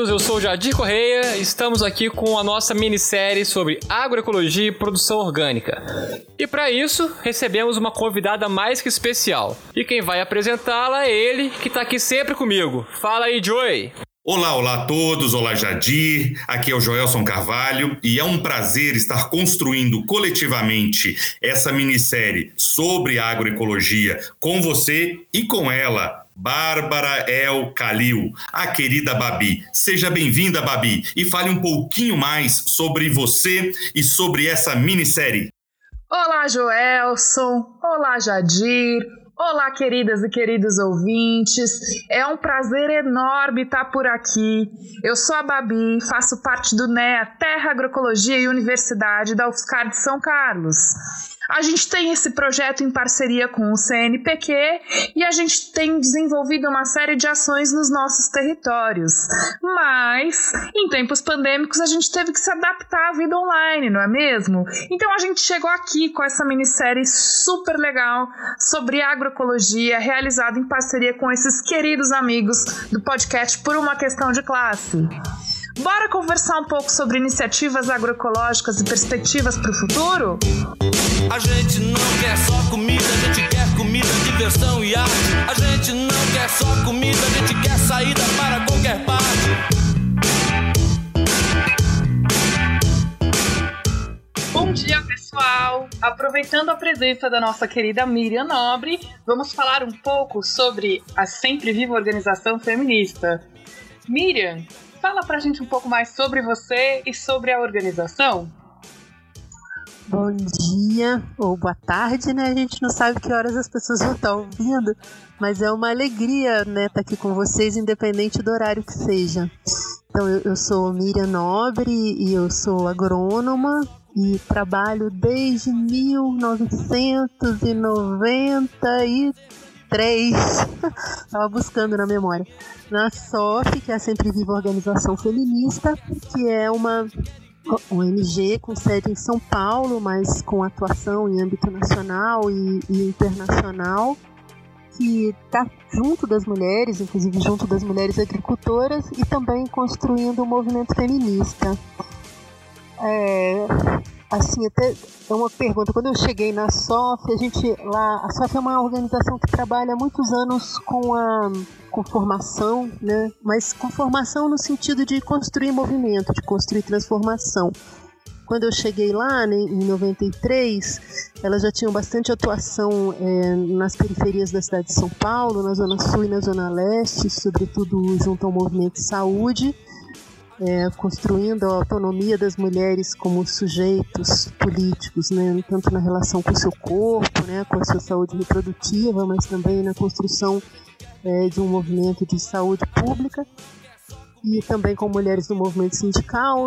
todos, eu sou Jadir Correia estamos aqui com a nossa minissérie sobre agroecologia e produção orgânica. E para isso, recebemos uma convidada mais que especial. E quem vai apresentá-la é ele, que está aqui sempre comigo. Fala aí, Joey! Olá, olá a todos, olá Jadir, aqui é o Joelson Carvalho e é um prazer estar construindo coletivamente essa minissérie sobre agroecologia com você e com ela, Bárbara El Calil, a querida Babi. Seja bem-vinda, Babi, e fale um pouquinho mais sobre você e sobre essa minissérie. Olá, Joelson. Olá, Jadir. Olá, queridas e queridos ouvintes. É um prazer enorme estar por aqui. Eu sou a Babi, faço parte do NEA Terra Agroecologia e Universidade da UFSCar de São Carlos. A gente tem esse projeto em parceria com o CNPq e a gente tem desenvolvido uma série de ações nos nossos territórios. Mas, em tempos pandêmicos, a gente teve que se adaptar à vida online, não é mesmo? Então a gente chegou aqui com essa minissérie super legal sobre agroecologia, realizada em parceria com esses queridos amigos do podcast Por uma Questão de Classe. Bora conversar um pouco sobre iniciativas agroecológicas e perspectivas para o futuro? A gente não quer só comida, a gente quer comida, diversão e arte. A gente não quer só comida, a gente quer saída para qualquer parte. Bom dia, pessoal! Aproveitando a presença da nossa querida Miriam Nobre, vamos falar um pouco sobre a Sempre Viva Organização Feminista. Miriam, Fala pra gente um pouco mais sobre você e sobre a organização. Bom dia ou boa tarde, né? A gente não sabe que horas as pessoas vão estar ouvindo, mas é uma alegria, né, estar aqui com vocês, independente do horário que seja. Então, eu, eu sou Miriam Nobre e eu sou agrônoma e trabalho desde 1993 três, estava buscando na memória, na SOF, que é a Sempre Viva Organização Feminista, que é uma ONG com sede em São Paulo, mas com atuação em âmbito nacional e, e internacional, que está junto das mulheres, inclusive junto das mulheres agricultoras, e também construindo um movimento feminista. É, assim, até é uma pergunta. Quando eu cheguei na SOF, a gente lá, a SOF é uma organização que trabalha há muitos anos com a com formação, né? Mas com formação no sentido de construir movimento, de construir transformação. Quando eu cheguei lá, né, em 93, elas já tinham bastante atuação é, nas periferias da cidade de São Paulo, na Zona Sul e na Zona Leste, sobretudo junto ao movimento de saúde é, construindo a autonomia das mulheres como sujeitos políticos, né, tanto na relação com o seu corpo, né, com a sua saúde reprodutiva, mas também na construção é, de um movimento de saúde pública e também com mulheres do movimento sindical,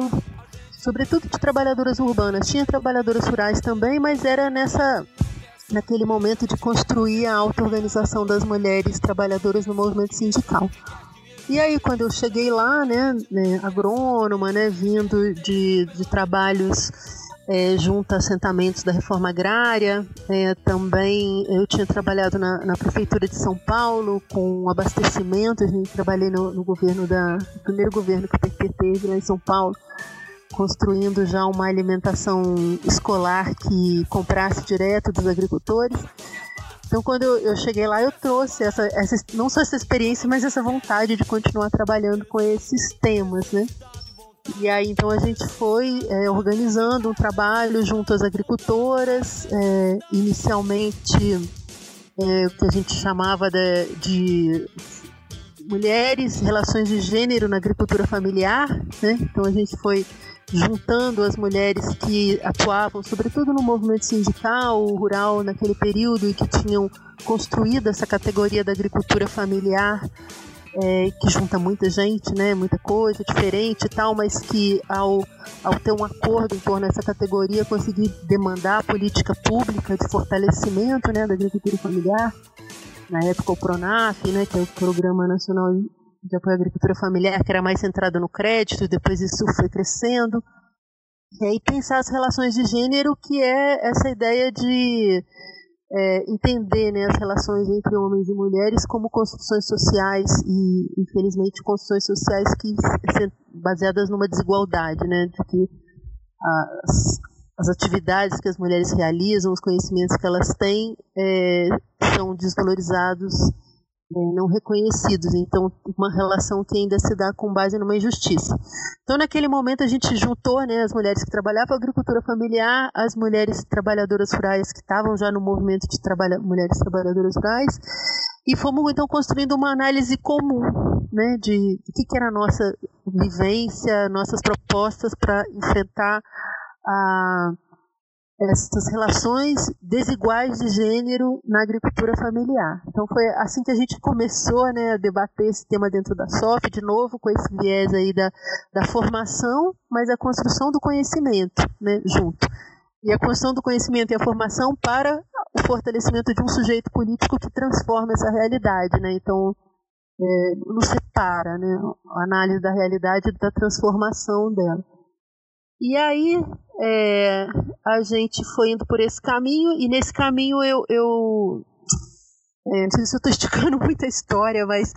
sobretudo de trabalhadoras urbanas. Tinha trabalhadoras rurais também, mas era nessa naquele momento de construir a auto-organização das mulheres trabalhadoras no movimento sindical. E aí, quando eu cheguei lá, né, né agrônoma, né, vindo de, de trabalhos é, junto a assentamentos da reforma agrária, é, também eu tinha trabalhado na, na, prefeitura de São Paulo com abastecimento, gente trabalhei no, no governo da, no primeiro governo que o PT teve lá em São Paulo, construindo já uma alimentação escolar que comprasse direto dos agricultores. Então, quando eu, eu cheguei lá, eu trouxe essa, essa, não só essa experiência, mas essa vontade de continuar trabalhando com esses temas, né? E aí, então, a gente foi é, organizando um trabalho junto às agricultoras, é, inicialmente é, o que a gente chamava de, de mulheres, relações de gênero na agricultura familiar, né? Então, a gente foi juntando as mulheres que atuavam, sobretudo no movimento sindical, rural, naquele período e que tinham construído essa categoria da agricultura familiar, é, que junta muita gente, né, muita coisa diferente e tal, mas que ao, ao ter um acordo em torno dessa categoria, conseguir demandar a política pública de fortalecimento né, da agricultura familiar. Na época, o PRONAF, né, que é o Programa Nacional de apoio à agricultura familiar, que era mais centrado no crédito, depois isso foi crescendo. E aí pensar as relações de gênero, que é essa ideia de é, entender né, as relações entre homens e mulheres como construções sociais e, infelizmente, construções sociais que baseadas numa desigualdade, né, de que as, as atividades que as mulheres realizam, os conhecimentos que elas têm, é, são desvalorizados não reconhecidos. Então, uma relação que ainda se dá com base numa injustiça. Então, naquele momento, a gente juntou né, as mulheres que trabalhavam a agricultura familiar, as mulheres trabalhadoras rurais que estavam já no movimento de trabalha, mulheres trabalhadoras rurais, e fomos então construindo uma análise comum né, de o que, que era a nossa vivência, nossas propostas para enfrentar a essas relações desiguais de gênero na agricultura familiar. Então foi assim que a gente começou né, a debater esse tema dentro da SOF, de novo com esse viés aí da, da formação, mas a construção do conhecimento né, junto. E a construção do conhecimento e a formação para o fortalecimento de um sujeito político que transforma essa realidade. Né? Então, é, não separa né, a análise da realidade da transformação dela. E aí é, a gente foi indo por esse caminho, e nesse caminho eu. eu é, não sei se eu estou esticando muita história, mas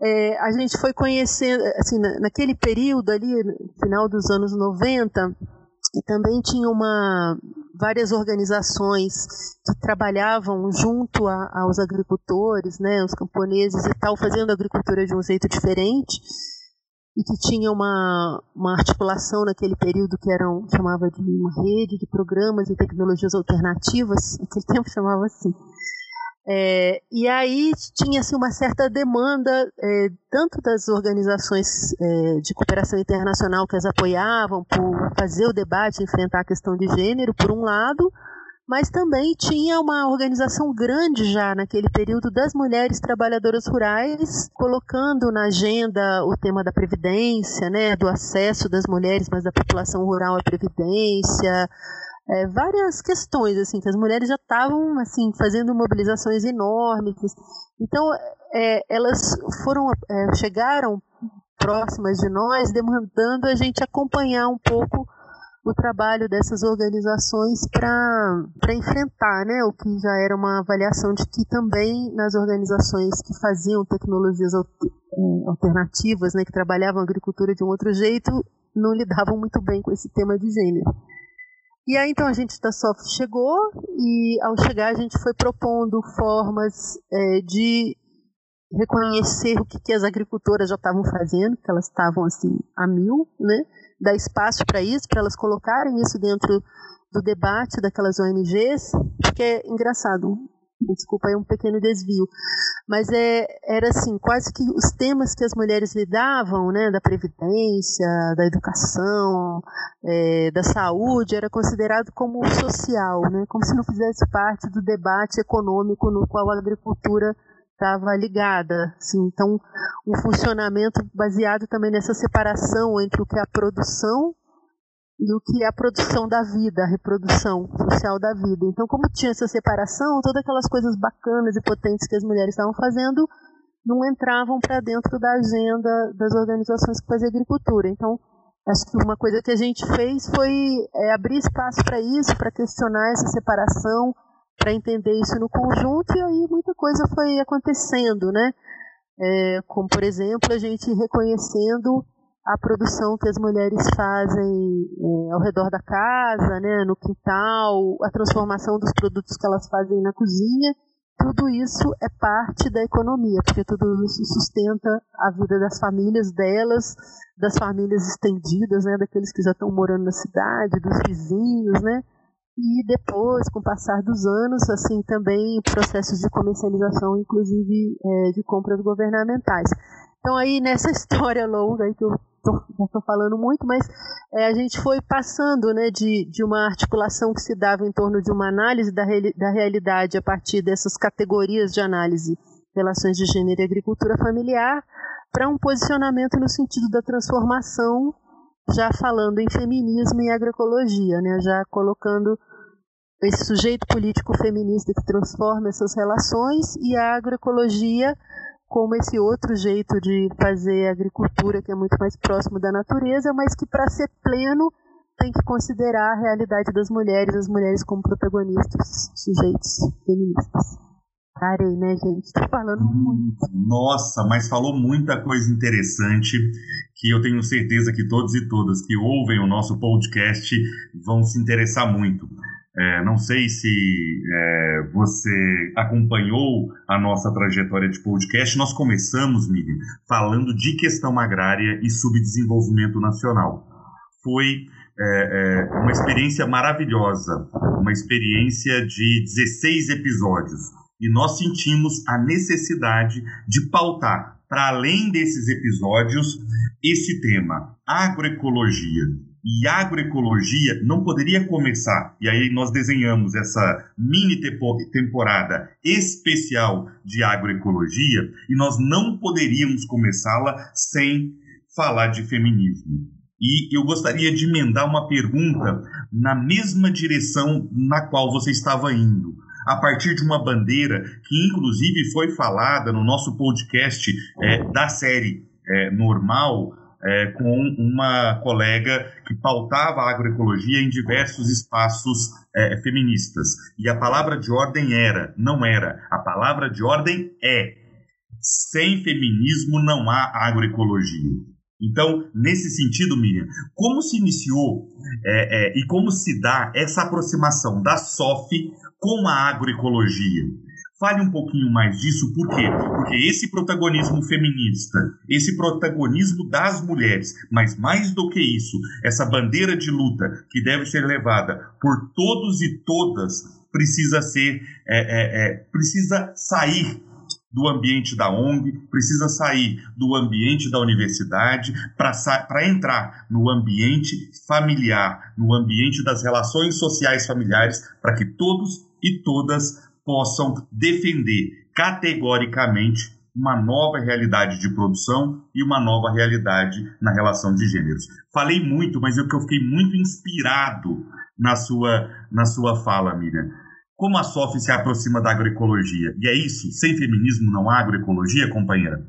é, a gente foi conhecendo, assim, na, naquele período ali, final dos anos 90, e também tinha uma, várias organizações que trabalhavam junto a, aos agricultores, né, os camponeses e tal, fazendo agricultura de um jeito diferente e que tinha uma, uma articulação naquele período que eram, chamava de uma rede de programas e tecnologias alternativas, naquele tempo chamava assim. É, e aí tinha assim, uma certa demanda, é, tanto das organizações é, de cooperação internacional que as apoiavam por fazer o debate, enfrentar a questão de gênero, por um lado, mas também tinha uma organização grande já naquele período das mulheres trabalhadoras rurais, colocando na agenda o tema da previdência, né, do acesso das mulheres, mas da população rural à previdência, é, várias questões assim que as mulheres já estavam assim fazendo mobilizações enormes. Então é, elas foram é, chegaram próximas de nós, demandando a gente acompanhar um pouco o trabalho dessas organizações para enfrentar né, o que já era uma avaliação de que também nas organizações que faziam tecnologias é, alternativas, né, que trabalhavam a agricultura de um outro jeito, não lidavam muito bem com esse tema de gênero. E aí então a gente da Soft chegou e ao chegar a gente foi propondo formas é, de reconhecer o que, que as agricultoras já estavam fazendo, que elas estavam assim a mil, né? Dar espaço para isso, para elas colocarem isso dentro do debate daquelas ONGs, porque é engraçado, desculpa aí um pequeno desvio, mas é, era assim, quase que os temas que as mulheres lidavam, né, da previdência, da educação, é, da saúde, era considerado como social, né, como se não fizesse parte do debate econômico no qual a agricultura estava ligada. Assim, então, um funcionamento baseado também nessa separação entre o que é a produção e o que é a produção da vida, a reprodução social da vida. Então, como tinha essa separação, todas aquelas coisas bacanas e potentes que as mulheres estavam fazendo não entravam para dentro da agenda das organizações que faziam agricultura. Então, acho que uma coisa que a gente fez foi é, abrir espaço para isso, para questionar essa separação, para entender isso no conjunto e aí muita coisa foi acontecendo, né? É, como por exemplo a gente reconhecendo a produção que as mulheres fazem é, ao redor da casa, né, no quintal, a transformação dos produtos que elas fazem na cozinha, tudo isso é parte da economia, porque tudo isso sustenta a vida das famílias delas, das famílias estendidas, né, daqueles que já estão morando na cidade, dos vizinhos, né, e depois, com o passar dos anos, assim também processos de comercialização, inclusive é, de compras governamentais. Então aí nessa história longa aí que eu estou falando muito, mas é, a gente foi passando né, de, de uma articulação que se dava em torno de uma análise da, da realidade a partir dessas categorias de análise, relações de gênero e agricultura familiar, para um posicionamento no sentido da transformação já falando em feminismo e agroecologia, né, já colocando esse sujeito político feminista que transforma essas relações e a agroecologia como esse outro jeito de fazer agricultura que é muito mais próximo da natureza, mas que para ser pleno tem que considerar a realidade das mulheres, as mulheres como protagonistas, sujeitos feministas. Parei, né, gente? Tô falando Hum. muito. Nossa, mas falou muita coisa interessante que eu tenho certeza que todos e todas que ouvem o nosso podcast vão se interessar muito. É, não sei se é, você acompanhou a nossa trajetória de podcast. Nós começamos, Miriam, falando de questão agrária e subdesenvolvimento nacional. Foi é, é, uma experiência maravilhosa, uma experiência de 16 episódios. E nós sentimos a necessidade de pautar, para além desses episódios, esse tema, agroecologia. E agroecologia não poderia começar, e aí nós desenhamos essa mini temporada especial de agroecologia, e nós não poderíamos começá-la sem falar de feminismo. E eu gostaria de emendar uma pergunta na mesma direção na qual você estava indo a partir de uma bandeira que, inclusive, foi falada no nosso podcast é, da série é, normal, é, com uma colega que pautava a agroecologia em diversos espaços é, feministas. E a palavra de ordem era, não era, a palavra de ordem é: sem feminismo não há agroecologia. Então, nesse sentido, Miriam, como se iniciou é, é, e como se dá essa aproximação da SOF com a agroecologia? Fale um pouquinho mais disso, por quê? Porque esse protagonismo feminista, esse protagonismo das mulheres, mas mais do que isso, essa bandeira de luta que deve ser levada por todos e todas, precisa ser, é, é, é, precisa sair do ambiente da ONG, precisa sair do ambiente da universidade para entrar no ambiente familiar, no ambiente das relações sociais familiares, para que todos e todas possam defender categoricamente uma nova realidade de produção e uma nova realidade na relação de gêneros. Falei muito, mas eu, eu fiquei muito inspirado na sua, na sua fala, Miriam. Como a SOF se aproxima da agroecologia? E é isso? Sem feminismo não há agroecologia, companheira?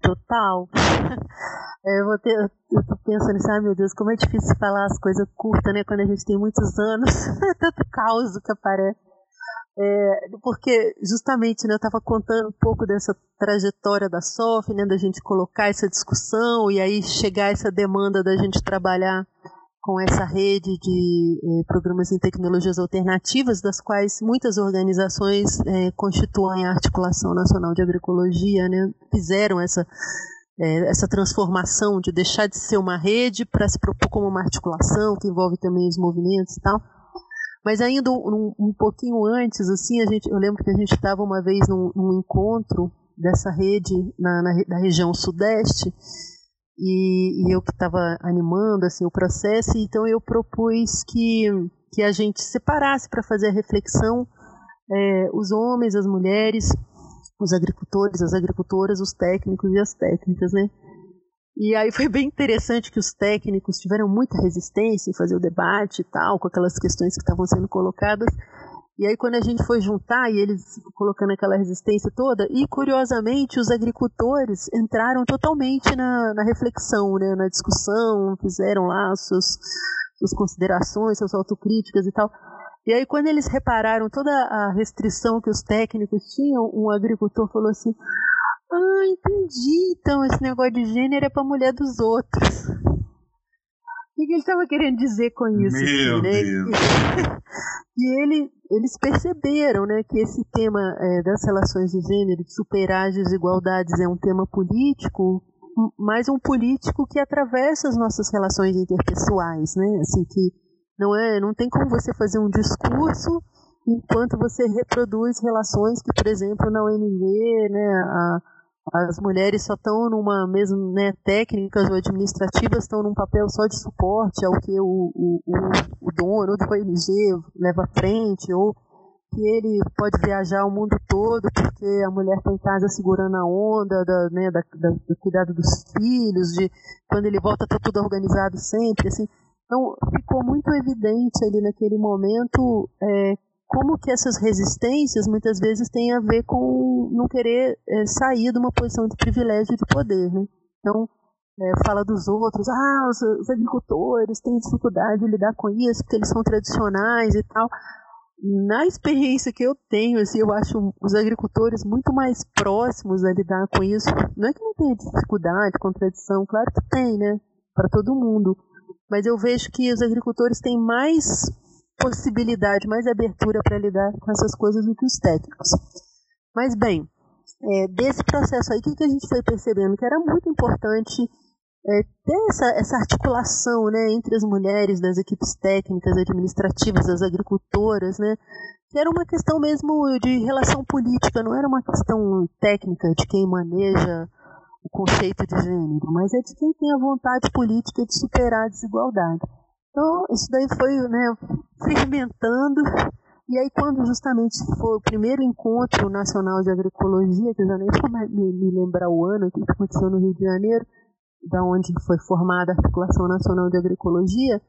Total. Eu, vou ter, eu tô pensando assim, ai meu Deus, como é difícil falar as coisas curtas, né? Quando a gente tem muitos anos, tanto caos que aparece. É, porque justamente né, eu estava contando um pouco dessa trajetória da SOF, né, da gente colocar essa discussão e aí chegar essa demanda da gente trabalhar com essa rede de eh, programas em tecnologias alternativas, das quais muitas organizações eh, constituem a Articulação Nacional de Agroecologia, né, fizeram essa, eh, essa transformação de deixar de ser uma rede para se propor como uma articulação que envolve também os movimentos e tal. Mas ainda um, um pouquinho antes, assim, a gente, eu lembro que a gente estava uma vez num, num, encontro dessa rede na, na, na região sudeste e, e eu que estava animando assim o processo, então eu propus que que a gente separasse para fazer a reflexão é, os homens, as mulheres, os agricultores, as agricultoras, os técnicos e as técnicas, né? E aí foi bem interessante que os técnicos tiveram muita resistência em fazer o debate e tal, com aquelas questões que estavam sendo colocadas. E aí quando a gente foi juntar e eles colocando aquela resistência toda, e curiosamente os agricultores entraram totalmente na, na reflexão, né, na discussão, fizeram lá suas, suas considerações, suas autocríticas e tal. E aí quando eles repararam toda a restrição que os técnicos tinham, um agricultor falou assim, ah, entendi, então esse negócio de gênero é para mulher dos outros. O que ele estava querendo dizer com isso? Meu assim, né? Deus. E ele, eles perceberam né, que esse tema é, das relações de gênero, de superar as desigualdades, é um tema político, mas um político que atravessa as nossas relações interpessoais, né? Assim que não é, não tem como você fazer um discurso enquanto você reproduz relações que, por exemplo, na ONG, né, a, as mulheres só estão numa mesmo, né, técnicas ou administrativas estão num papel só de suporte ao que o, o, o, dono da ONG leva à frente, ou que ele pode viajar o mundo todo porque a mulher está em casa segurando a onda da, né, da, da, do cuidado dos filhos, de quando ele volta está tudo organizado sempre, assim. Então ficou muito evidente ali naquele momento é, como que essas resistências muitas vezes têm a ver com não querer é, sair de uma posição de privilégio e de poder, né? Então é, fala dos outros, ah, os, os, agricultores têm dificuldade de lidar com isso, porque eles são tradicionais e tal. Na experiência que eu tenho, assim, eu acho os agricultores muito mais próximos a lidar com isso. Não é que não tenha dificuldade, contradição, claro que tem, né? Para todo mundo. Mas eu vejo que os agricultores têm mais possibilidade, mais abertura para lidar com essas coisas do que os técnicos. Mas bem, é, desse processo aí, o que, que a gente foi percebendo? Que era muito importante é, ter essa, essa articulação né, entre as mulheres das equipes técnicas, administrativas, das agricultoras, né, que era uma questão mesmo de relação política, não era uma questão técnica de quem maneja o conceito de gênero, mas é de quem tem a vontade política de superar a desigualdade. Então, isso daí foi né, fermentando, e aí quando justamente foi o primeiro encontro nacional de agroecologia, que eu já nem me, lembrar o ano, que aconteceu no Rio de Janeiro, da onde foi formada a Articulação Nacional de Agroecologia,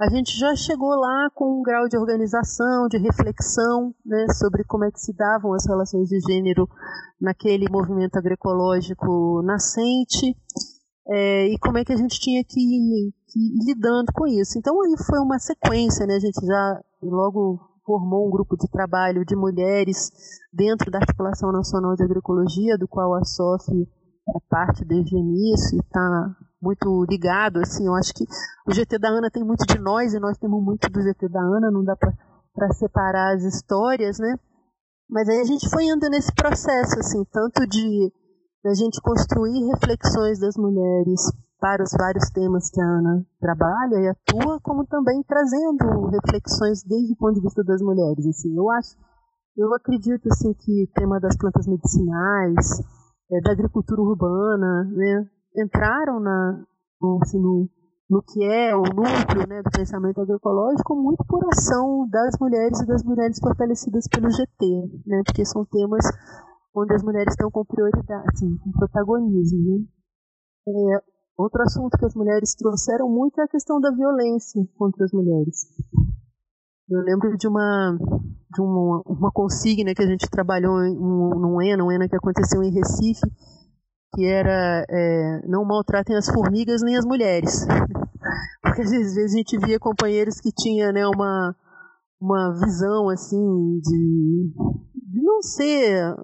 a gente já chegou lá com um grau de organização, de reflexão né, sobre como é que se davam as relações de gênero naquele movimento agroecológico nascente é, e como é que a gente tinha que, que ir lidando com isso. Então aí foi uma sequência, né, a gente já logo formou um grupo de trabalho de mulheres dentro da Articulação Nacional de Agroecologia, do qual a SOF é parte desde o início e está muito ligado, assim, eu acho que o GT da Ana tem muito de nós e nós temos muito do GT da Ana, não dá para separar as histórias, né? Mas aí a gente foi indo nesse processo, assim, tanto de a gente construir reflexões das mulheres para os vários temas que a Ana trabalha e atua, como também trazendo reflexões desde o ponto de vista das mulheres, assim, eu acho, eu acredito, assim, que o tema das plantas medicinais, é, da agricultura urbana, né, entraram na, assim, no, no, que é o núcleo né, do pensamento agroecológico muito por ação das mulheres e das mulheres fortalecidas pelo GT, né, porque são temas onde as mulheres estão com prioridade, assim, com protagonismo. Né. É, outro assunto que as mulheres trouxeram muito é a questão da violência contra as mulheres. Eu lembro de uma de uma, uma consigna que a gente trabalhou em um, num ENA, um ENA que aconteceu em Recife, que era é, não maltratem as formigas nem as mulheres. Porque às vezes a gente via companheiros que tinham né, uma, uma visão assim de, de não ser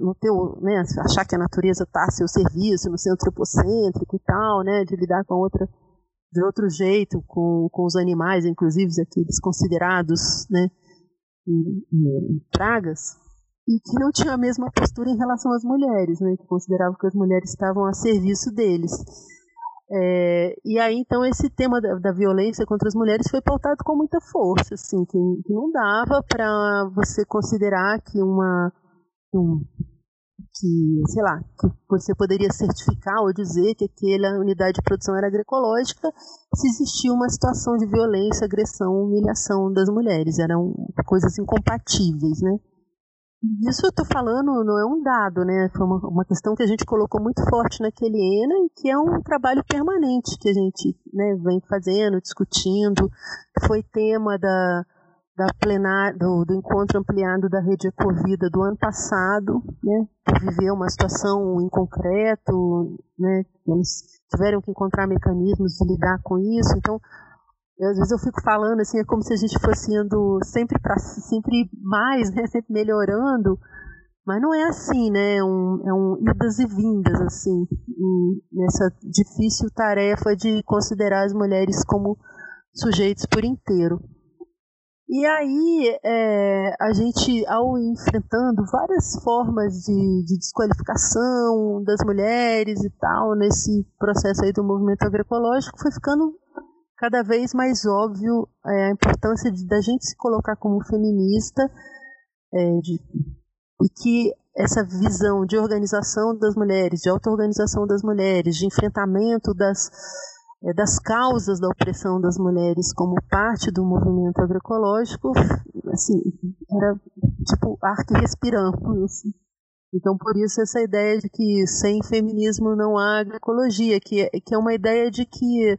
não ter, né, achar que a natureza está a seu serviço, não ser antropocêntrico e tal, né, de lidar com outra de outro jeito com, com os animais, inclusive aqueles considerados né, pragas, e que não tinha a mesma postura em relação às mulheres, né, que consideravam que as mulheres estavam a serviço deles. É, e aí então esse tema da, da, violência contra as mulheres foi pautado com muita força, assim, que, que não dava para você considerar que uma um, que, sei lá, que você poderia certificar ou dizer que aquela unidade de produção era agroecológica se existia uma situação de violência, agressão, humilhação das mulheres. Eram coisas incompatíveis, né? Isso eu estou falando não é um dado, né? Foi uma, uma, questão que a gente colocou muito forte naquele ENA e que é um trabalho permanente que a gente né, vem fazendo, discutindo. Foi tema da, da plenar, do, do, encontro ampliado da rede Ecovida do ano passado, né, por viver uma situação em concreto, né, eles tiveram que encontrar mecanismos de lidar com isso, então às vezes eu fico falando assim, é como se a gente fosse indo sempre para sempre mais, né, sempre melhorando, mas não é assim, né, é um, é um idas e vindas, assim, nessa difícil tarefa de considerar as mulheres como sujeitos por inteiro. E aí, é, a gente, ao enfrentando várias formas de, de, desqualificação das mulheres e tal, nesse processo aí do movimento agroecológico, foi ficando cada vez mais óbvio é, a importância de, da gente se colocar como feminista é, de, e que essa visão de organização das mulheres, de auto-organização das mulheres, de enfrentamento das é, das causas da opressão das mulheres como parte do movimento agroecológico, assim, era tipo ar que respiramos. Assim. Então, por isso, essa ideia de que sem feminismo não há agroecologia, que é, que é uma ideia de que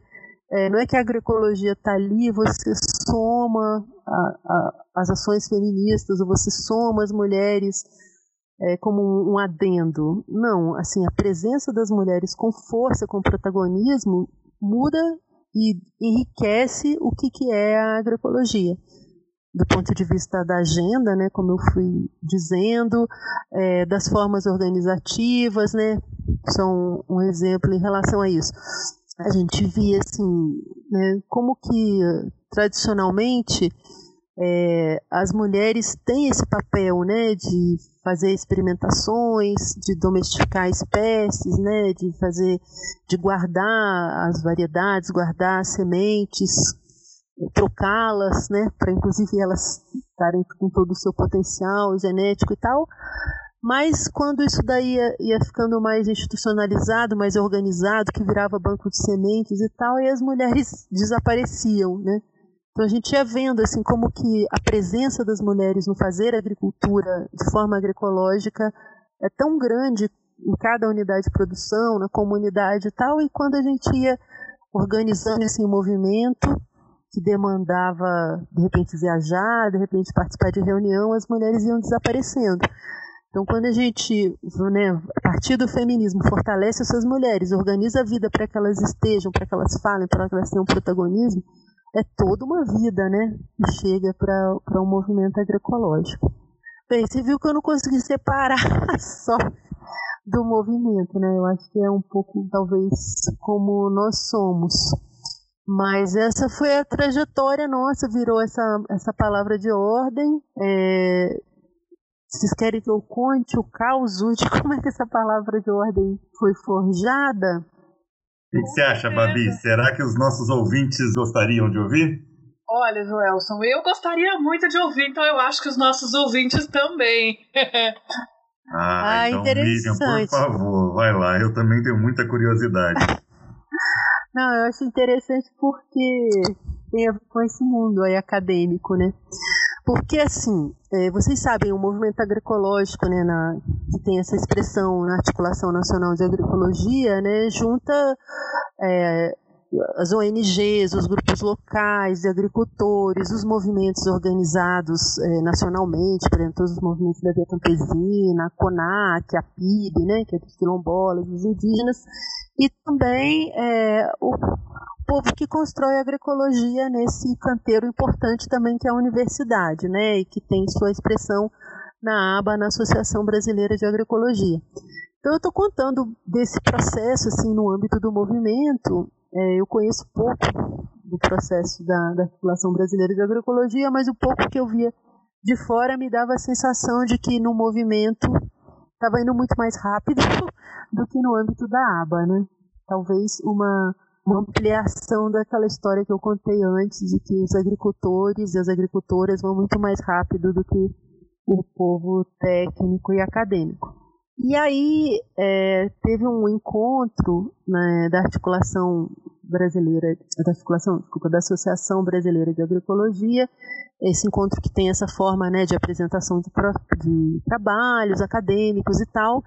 é, não é que a agroecologia está ali, você soma a, a, as ações feministas, ou você soma as mulheres é, como um, um adendo. Não, assim, a presença das mulheres com força, com protagonismo, muda e enriquece o que, que é a agroecologia. Do ponto de vista da agenda, né, como eu fui dizendo, é, das formas organizativas, né, são um exemplo em relação a isso. A gente via assim, né, como que tradicionalmente é, as mulheres têm esse papel, né, de fazer experimentações, de domesticar espécies, né, de fazer, de guardar as variedades, guardar as sementes, trocá-las, né, para inclusive elas estarem com todo o seu potencial genético e tal. Mas quando isso daí ia, ia, ficando mais institucionalizado, mais organizado, que virava banco de sementes e tal, e as mulheres desapareciam, né? Então a gente ia vendo assim como que a presença das mulheres no fazer agricultura de forma agroecológica é tão grande em cada unidade de produção, na comunidade e tal, e quando a gente ia organizando esse movimento que demandava de repente viajar, de repente participar de reunião, as mulheres iam desaparecendo. Então, quando a gente, né, a partir do feminismo, fortalece essas mulheres, organiza a vida para que elas estejam, para que elas falem, para que elas tenham protagonismo, é toda uma vida, né? Que chega para um movimento agroecológico. Bem, você viu que eu não consegui separar só do movimento, né? Eu acho que é um pouco, talvez, como nós somos. Mas essa foi a trajetória nossa, virou essa, essa palavra de ordem. É, vocês querem que eu conte o caos de como é que essa palavra de ordem foi forjada? O que você acha, Babi? Será que os nossos ouvintes gostariam de ouvir? Olha, Joelson, eu gostaria muito de ouvir, então eu acho que os nossos ouvintes também. ah, ah, então, Miriam, por favor, vai lá. Eu também tenho muita curiosidade. Não, eu acho interessante porque tem a ver com esse mundo aí acadêmico, né? Porque, assim, é, vocês sabem, o movimento agroecológico, né, na, que tem essa expressão na Articulação Nacional de Agroecologia, né, junta é, as ONGs, os grupos locais agricultores, os movimentos organizados é, nacionalmente, por exemplo, todos os movimentos da Via Campesina, a CONAC, a PIB, né, que é dos quilombolas, dos indígenas, e também é, o povo que constrói a agroecologia nesse canteiro importante também que é a universidade, né, e que tem sua expressão na aba na Associação Brasileira de Agroecologia. Então eu estou contando desse processo assim no âmbito do movimento. É, eu conheço pouco do processo da, da articulação brasileira de agroecologia, mas o pouco que eu via de fora me dava a sensação de que no movimento estava indo muito mais rápido do que no âmbito da aba, né? Talvez uma uma ampliação daquela história que eu contei antes, de que os agricultores e as agricultoras vão muito mais rápido do que o povo técnico e acadêmico. E aí é, teve um encontro né, da articulação brasileira, da desculpa, da Associação Brasileira de Agroecologia, esse encontro que tem essa forma né, de apresentação de, de trabalhos acadêmicos e tal,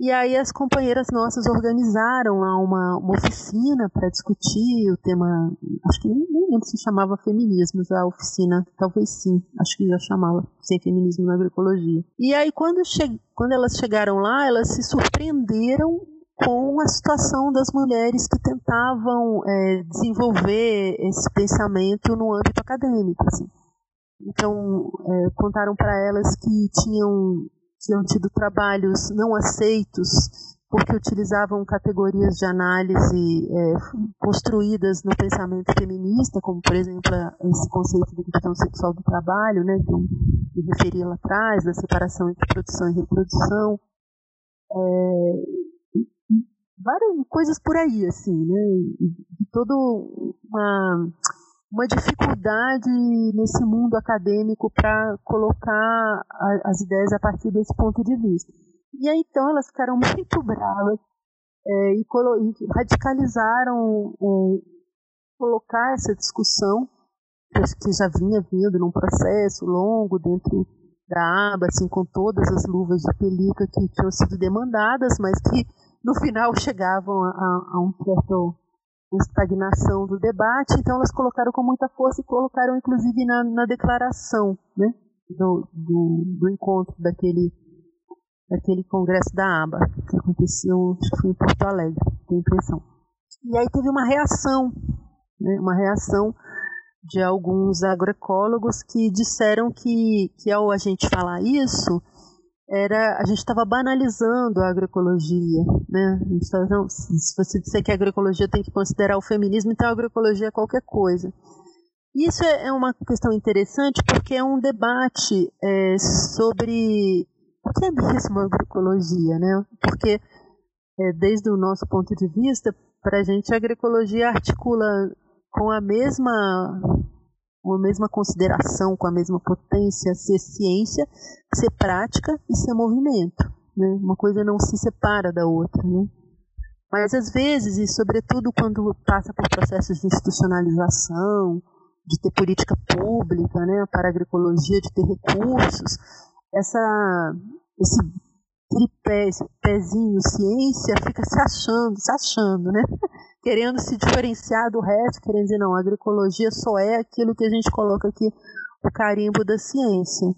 e aí as companheiras nossas organizaram lá uma, uma oficina para discutir o tema, acho que nem lembro se chamava feminismo a oficina, talvez sim, acho que já chamava, sem feminismo na agroecologia. E aí quando, che quando elas chegaram lá, elas se surpreenderam com a situação das mulheres que tentavam é, desenvolver esse pensamento no âmbito acadêmico. Assim. Então, é, contaram para elas que tinham tinham tido trabalhos não aceitos porque utilizavam categorias de análise é, construídas no pensamento feminista, como, por exemplo, esse conceito de questão sexual do trabalho, né, que eu me referi lá atrás, da separação entre produção e reprodução. É, várias coisas por aí, assim, né, de toda uma uma dificuldade nesse mundo acadêmico para colocar a, as ideias a partir desse ponto de vista. E aí então elas ficaram muito bravas é, e, e, radicalizaram é, colocar essa discussão que já vinha vindo num processo longo dentro da aba, assim, com todas as luvas de pelica que tinham sido demandadas, mas que no final chegavam a, a um certo estagnação do debate, então elas colocaram com muita força e colocaram inclusive na, na declaração né, do, do, do, encontro daquele, daquele congresso da ABA, que aconteceu, acho que foi em Porto Alegre, tenho impressão. E aí teve uma reação, né, uma reação de alguns agroecólogos que disseram que, que ao a gente falar isso, era a gente estava banalizando a agroecologia, né? Tava, não, se você disser que a agroecologia tem que considerar o feminismo, então a agroecologia é qualquer coisa. Isso é, é uma questão interessante porque é um debate é, sobre o que é mesmo agroecologia, né? Porque é, desde o nosso ponto de vista, para a gente a agroecologia articula com a mesma com a mesma consideração, com a mesma potência, ser ciência, ser prática e ser movimento. Né? Uma coisa não se separa da outra. Né? Mas às vezes, e sobretudo quando passa por processos de institucionalização, de ter política pública né, para a agroecologia, de ter recursos, essa, esse tripé, esse pezinho ciência fica se achando, se achando, né? Querendo se diferenciar do resto, querendo dizer, não, a agroecologia só é aquilo que a gente coloca aqui, o carimbo da ciência.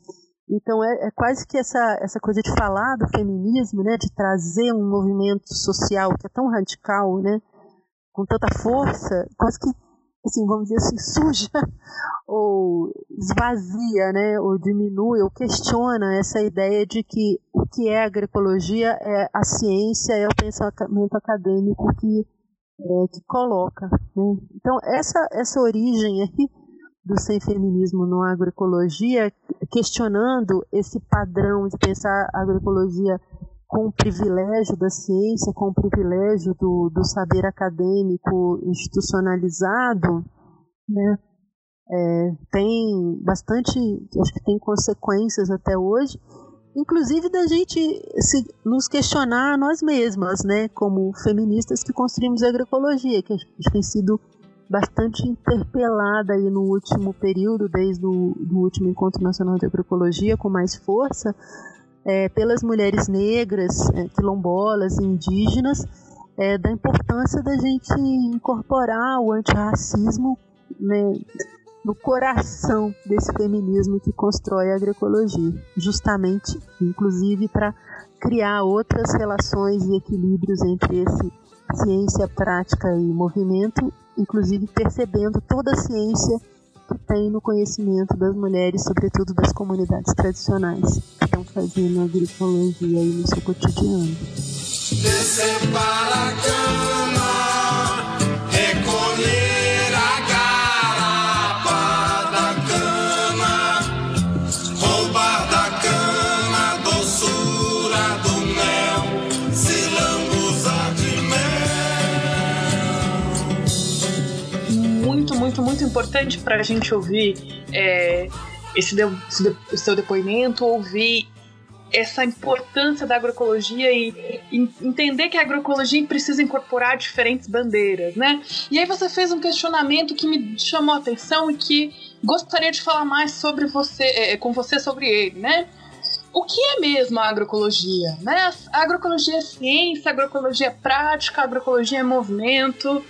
Então é, é, quase que essa, essa coisa de falar do feminismo, né, de trazer um movimento social que é tão radical, né, com tanta força, quase que assim, vamos dizer assim, suja ou esvazia, né, ou diminui ou questiona essa ideia de que o que é agroecologia é a ciência, é o pensamento acadêmico que, é, que coloca. Né? Então, essa, essa origem aí do sem feminismo no agroecologia, questionando esse padrão de pensar agroecologia com o privilégio da ciência, com o privilégio do, do saber acadêmico institucionalizado, né, é, tem bastante, acho que tem consequências até hoje, inclusive da gente se, nos questionar nós mesmas, né, como feministas que construímos a agroecologia, que tem sido bastante interpelada aí no último período, desde o do último Encontro Nacional de Agroecologia, com mais força, é, pelas mulheres negras, é, quilombolas e indígenas, é, da importância da gente incorporar o antirracismo né, no coração desse feminismo que constrói a agroecologia, justamente, inclusive, para criar outras relações e equilíbrios entre esse ciência, prática e movimento, inclusive percebendo toda a ciência que tem no conhecimento das mulheres, sobretudo das comunidades tradicionais, que estão fazendo agroecologia aí no seu cotidiano. Descer para a cama, importante para a gente ouvir é, esse, de, esse de, seu depoimento, ouvir essa importância da agroecologia e, e, entender que a agroecologia precisa incorporar diferentes bandeiras, né? E aí você fez um questionamento que me chamou a atenção e que gostaria de falar mais sobre você, é, com você sobre ele, né? O que é mesmo a agroecologia? Né? A agroecologia é ciência, a agroecologia é prática, a agroecologia é movimento.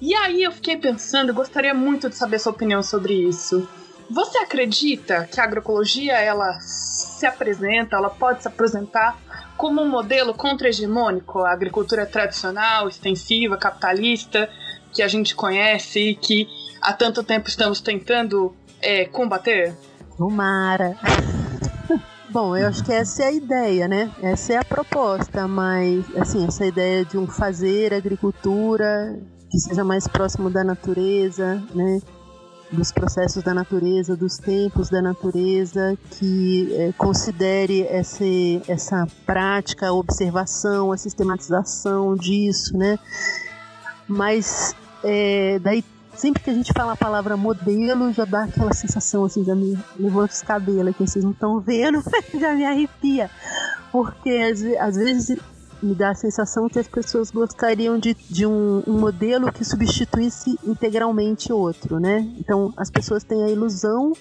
E aí eu fiquei pensando, gostaria muito de saber sua opinião sobre isso. Você acredita que a agroecologia ela se apresenta, ela pode se apresentar como um modelo contra-hegemônico à agricultura tradicional, extensiva, capitalista, que a gente conhece e que há tanto tempo estamos tentando é, combater? Tomara! Bom, eu acho que essa é a ideia, né? Essa é a proposta, mas, assim, essa ideia de um fazer agricultura que seja mais próximo da natureza, né? dos processos da natureza, dos tempos da natureza, que é, considere essa, essa prática, a observação, a sistematização disso, né? Mas é, daí sempre que a gente fala a palavra modelo, já dá aquela sensação assim, já me levanta os cabelos que vocês não estão vendo, já me arrepia. Porque às, às vezes me dá a sensação que as pessoas gostariam de, de um, um, modelo que substituísse integralmente outro, né? Então, as pessoas têm a ilusão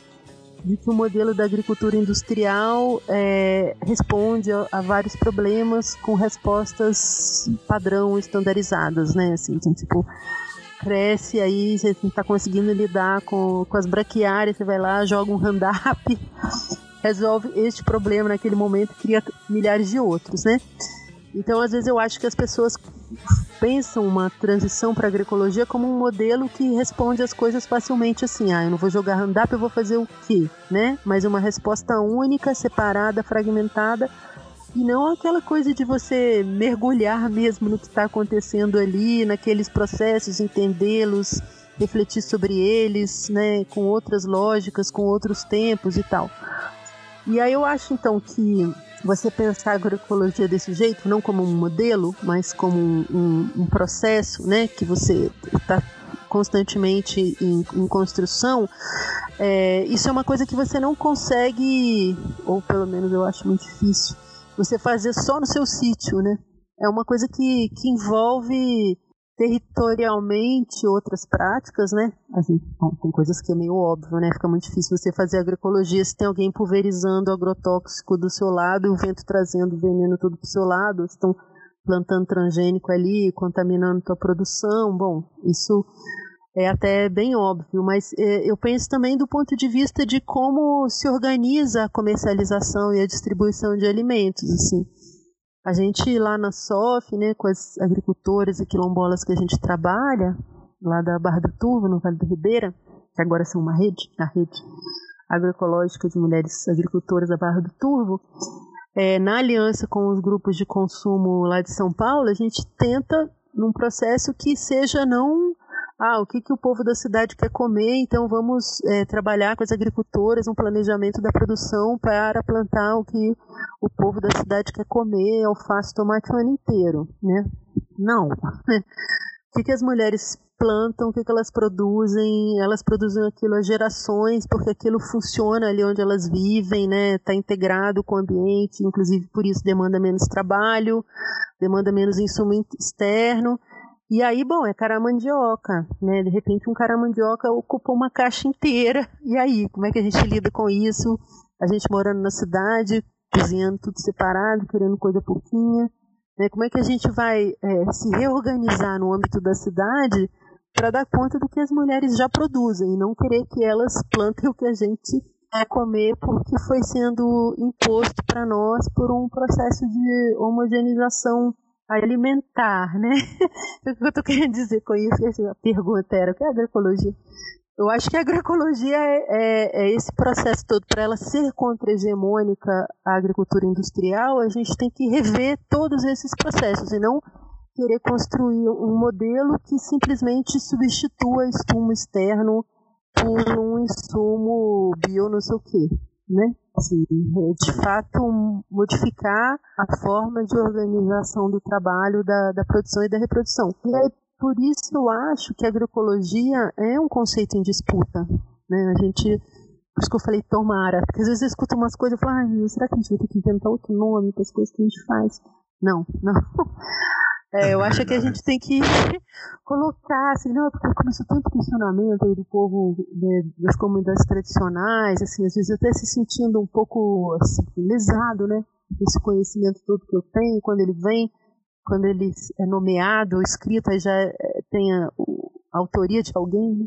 de que o modelo da agricultura industrial é, responde a, a, vários problemas com respostas padrão estandarizadas, né? Assim, então, tipo, cresce aí, você está conseguindo lidar com, com as braquiárias, você vai lá, joga um hand-up resolve este problema naquele momento cria milhares de outros, né? Então, às vezes, eu acho que as pessoas pensam uma transição para agroecologia como um modelo que responde as coisas facilmente assim, ah, eu não vou jogar handap, eu vou fazer o quê, né? Mas uma resposta única, separada, fragmentada, e não aquela coisa de você mergulhar mesmo no que está acontecendo ali, naqueles processos, entendê-los, refletir sobre eles, né, com outras lógicas, com outros tempos e tal. E aí eu acho então que você pensar a agroecologia desse jeito, não como um modelo, mas como um, um, um processo, né, que você está constantemente em, em construção, é, isso é uma coisa que você não consegue, ou pelo menos eu acho muito difícil, você fazer só no seu sítio, né? É uma coisa que, que envolve territorialmente outras práticas, né? Assim, bom, tem coisas que é meio óbvio, né? Fica muito difícil você fazer agroecologia se tem alguém pulverizando agrotóxico do seu lado e o vento trazendo veneno todo pro seu lado, estão plantando transgênico ali, contaminando tua produção. Bom, isso é até bem óbvio, mas é, eu penso também do ponto de vista de como se organiza a comercialização e a distribuição de alimentos, assim. A gente lá na SOF, né, com as agricultoras e quilombolas que a gente trabalha, lá da Barra do Turvo, no Vale do Ribeira, que agora são uma rede, a rede agroecológica de mulheres agricultoras da Barra do Turvo, é, na aliança com os grupos de consumo lá de São Paulo, a gente tenta num processo que seja não ah, o que, que o povo da cidade quer comer, então vamos é, trabalhar com as agricultoras um planejamento da produção para plantar o que o povo da cidade quer comer, alface, tomate o ano inteiro, né? Não. o que, que as mulheres plantam, o que, que elas produzem, elas produzem aquilo há gerações, porque aquilo funciona ali onde elas vivem, né? Está integrado com o ambiente, inclusive por isso demanda menos trabalho, demanda menos insumo externo. E aí, bom, é caramandioca, né? De repente um caramandioca ocupou uma caixa inteira. E aí, como é que a gente lida com isso? A gente morando na cidade, cozinhando tudo separado, querendo coisa pouquinha. Né? Como é que a gente vai é, se reorganizar no âmbito da cidade para dar conta do que as mulheres já produzem e não querer que elas plantem o que a gente quer comer porque foi sendo imposto para nós por um processo de homogeneização alimentar, né? o que eu estou querendo dizer com isso? A pergunta era, o que é agroecologia? Eu acho que a agroecologia é, é, é esse processo todo. Para ela ser contra-hegemônica a agricultura industrial, a gente tem que rever todos esses processos e não querer construir um modelo que simplesmente substitua insumo externo por um insumo bio não sei o quê né? Assim, de fato, modificar a forma de organização do trabalho, da, da produção e da reprodução. E aí, por isso eu acho que a agroecologia é um conceito em disputa. Né? A gente, por isso que eu falei tomara, porque às vezes eu escuto umas coisas e falo, ah, será que a gente vai ter que inventar outro nome para as coisas que a gente faz? Não, não. É, eu acho que a gente tem que colocar, assim, não, porque começou tanto questionamento aí do povo né, das comunidades tradicionais, assim, às vezes até se sentindo um pouco assim, lesado, né? Esse conhecimento todo que eu tenho, quando ele vem, quando ele é nomeado, escrito, aí já é, tem a, a autoria de alguém, né?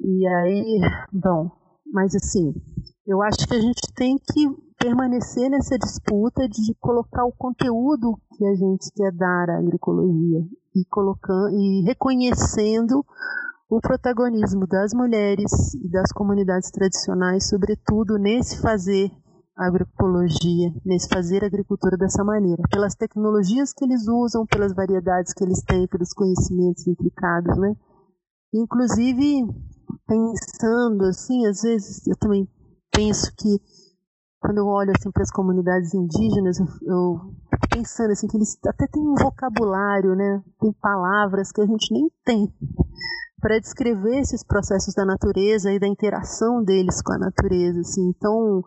E aí, bom, mas assim, eu acho que a gente tem que permanecer nessa disputa de colocar o conteúdo que a gente quer dar à agroecologia e colocando e reconhecendo o protagonismo das mulheres e das comunidades tradicionais, sobretudo nesse fazer agroecologia, nesse fazer agricultura dessa maneira, pelas tecnologias que eles usam, pelas variedades que eles têm, pelos conhecimentos implicados, né? Inclusive pensando assim, às vezes eu também penso que quando eu olho assim para as comunidades indígenas, eu, fico pensando assim que eles até têm um vocabulário, né? Tem palavras que a gente nem tem para descrever esses processos da natureza e da interação deles com a natureza, assim. Então,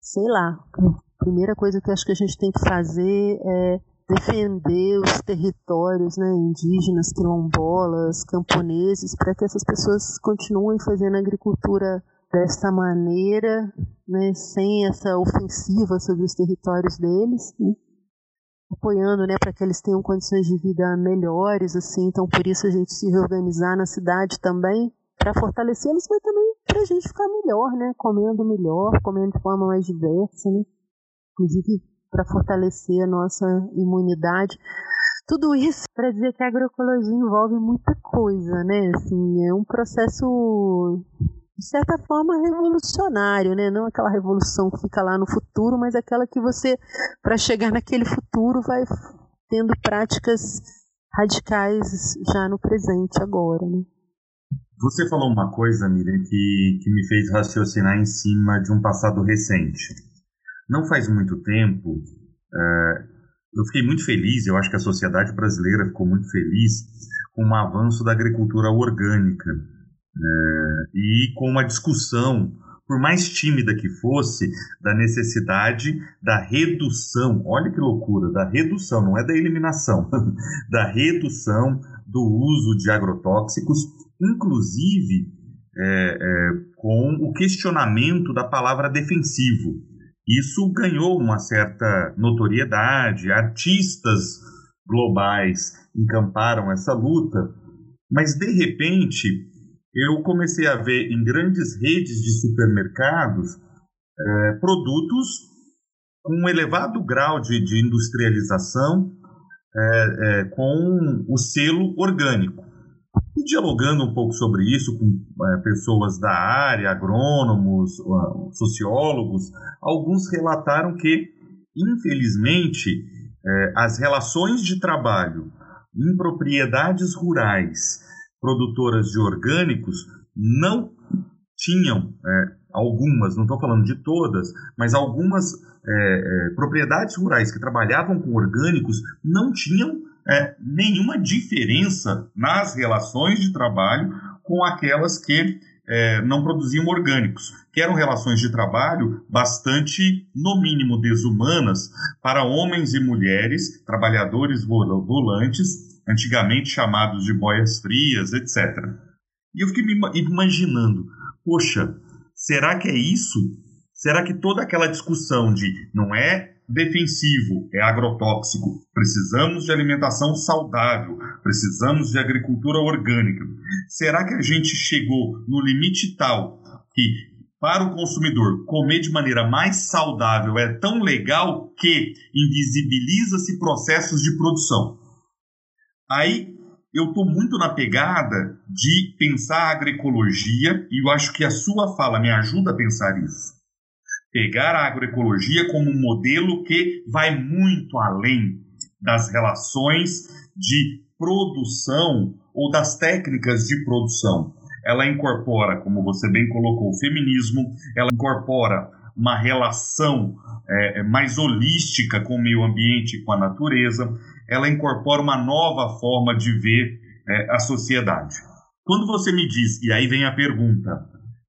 sei lá, a primeira coisa que eu acho que a gente tem que fazer é defender os territórios né, indígenas, quilombolas, camponeses, para que essas pessoas continuem fazendo agricultura desta maneira, né, sem essa ofensiva sobre os territórios deles, né, apoiando né, para que eles tenham condições de vida melhores, assim, então por isso a gente se reorganizar na cidade também para fortalecê-los, mas também para a gente ficar melhor, né? Comendo melhor, comendo de forma mais diversa, né? Inclusive para fortalecer a nossa imunidade. Tudo isso para dizer que a agroecologia envolve muita coisa, né? Assim, é um processo de certa forma revolucionário, né? Não aquela revolução que fica lá no futuro, mas aquela que você, para chegar naquele futuro, vai tendo práticas radicais já no presente agora, né? Você falou uma coisa, Miriam, que, que me fez raciocinar em cima de um passado recente. Não faz muito tempo, é, eu fiquei muito feliz, eu acho que a sociedade brasileira ficou muito feliz com o avanço da agricultura orgânica é, e com uma discussão, por mais tímida que fosse, da necessidade da redução, olha que loucura, da redução, não é da eliminação, da redução do uso de agrotóxicos, inclusive é, é, com o questionamento da palavra defensivo. Isso ganhou uma certa notoriedade, artistas globais encamparam essa luta, mas de repente eu comecei a ver em grandes redes de supermercados é, produtos com um elevado grau de, de industrialização é, é, com o selo orgânico. E dialogando um pouco sobre isso com é, pessoas da área, agrônomos, sociólogos, alguns relataram que, infelizmente, é, as relações de trabalho em propriedades rurais produtoras de orgânicos não tinham é, algumas, não estou falando de todas, mas algumas é, é, propriedades rurais que trabalhavam com orgânicos não tinham é, nenhuma diferença nas relações de trabalho com aquelas que é, não produziam orgânicos, que eram relações de trabalho bastante, no mínimo, desumanas para homens e mulheres, trabalhadores volantes, antigamente chamados de boias frias, etc. E eu fiquei me imaginando, poxa, será que é isso? Será que toda aquela discussão de não é defensivo, é agrotóxico, precisamos de alimentação saudável, precisamos de agricultura orgânica, será que a gente chegou no limite tal que para o consumidor comer de maneira mais saudável é tão legal que invisibiliza-se processos de produção? Aí eu estou muito na pegada de pensar a agroecologia e eu acho que a sua fala me ajuda a pensar isso. Pegar a agroecologia como um modelo que vai muito além das relações de produção ou das técnicas de produção. Ela incorpora, como você bem colocou, o feminismo, ela incorpora uma relação é, mais holística com o meio ambiente e com a natureza, ela incorpora uma nova forma de ver é, a sociedade. Quando você me diz, e aí vem a pergunta,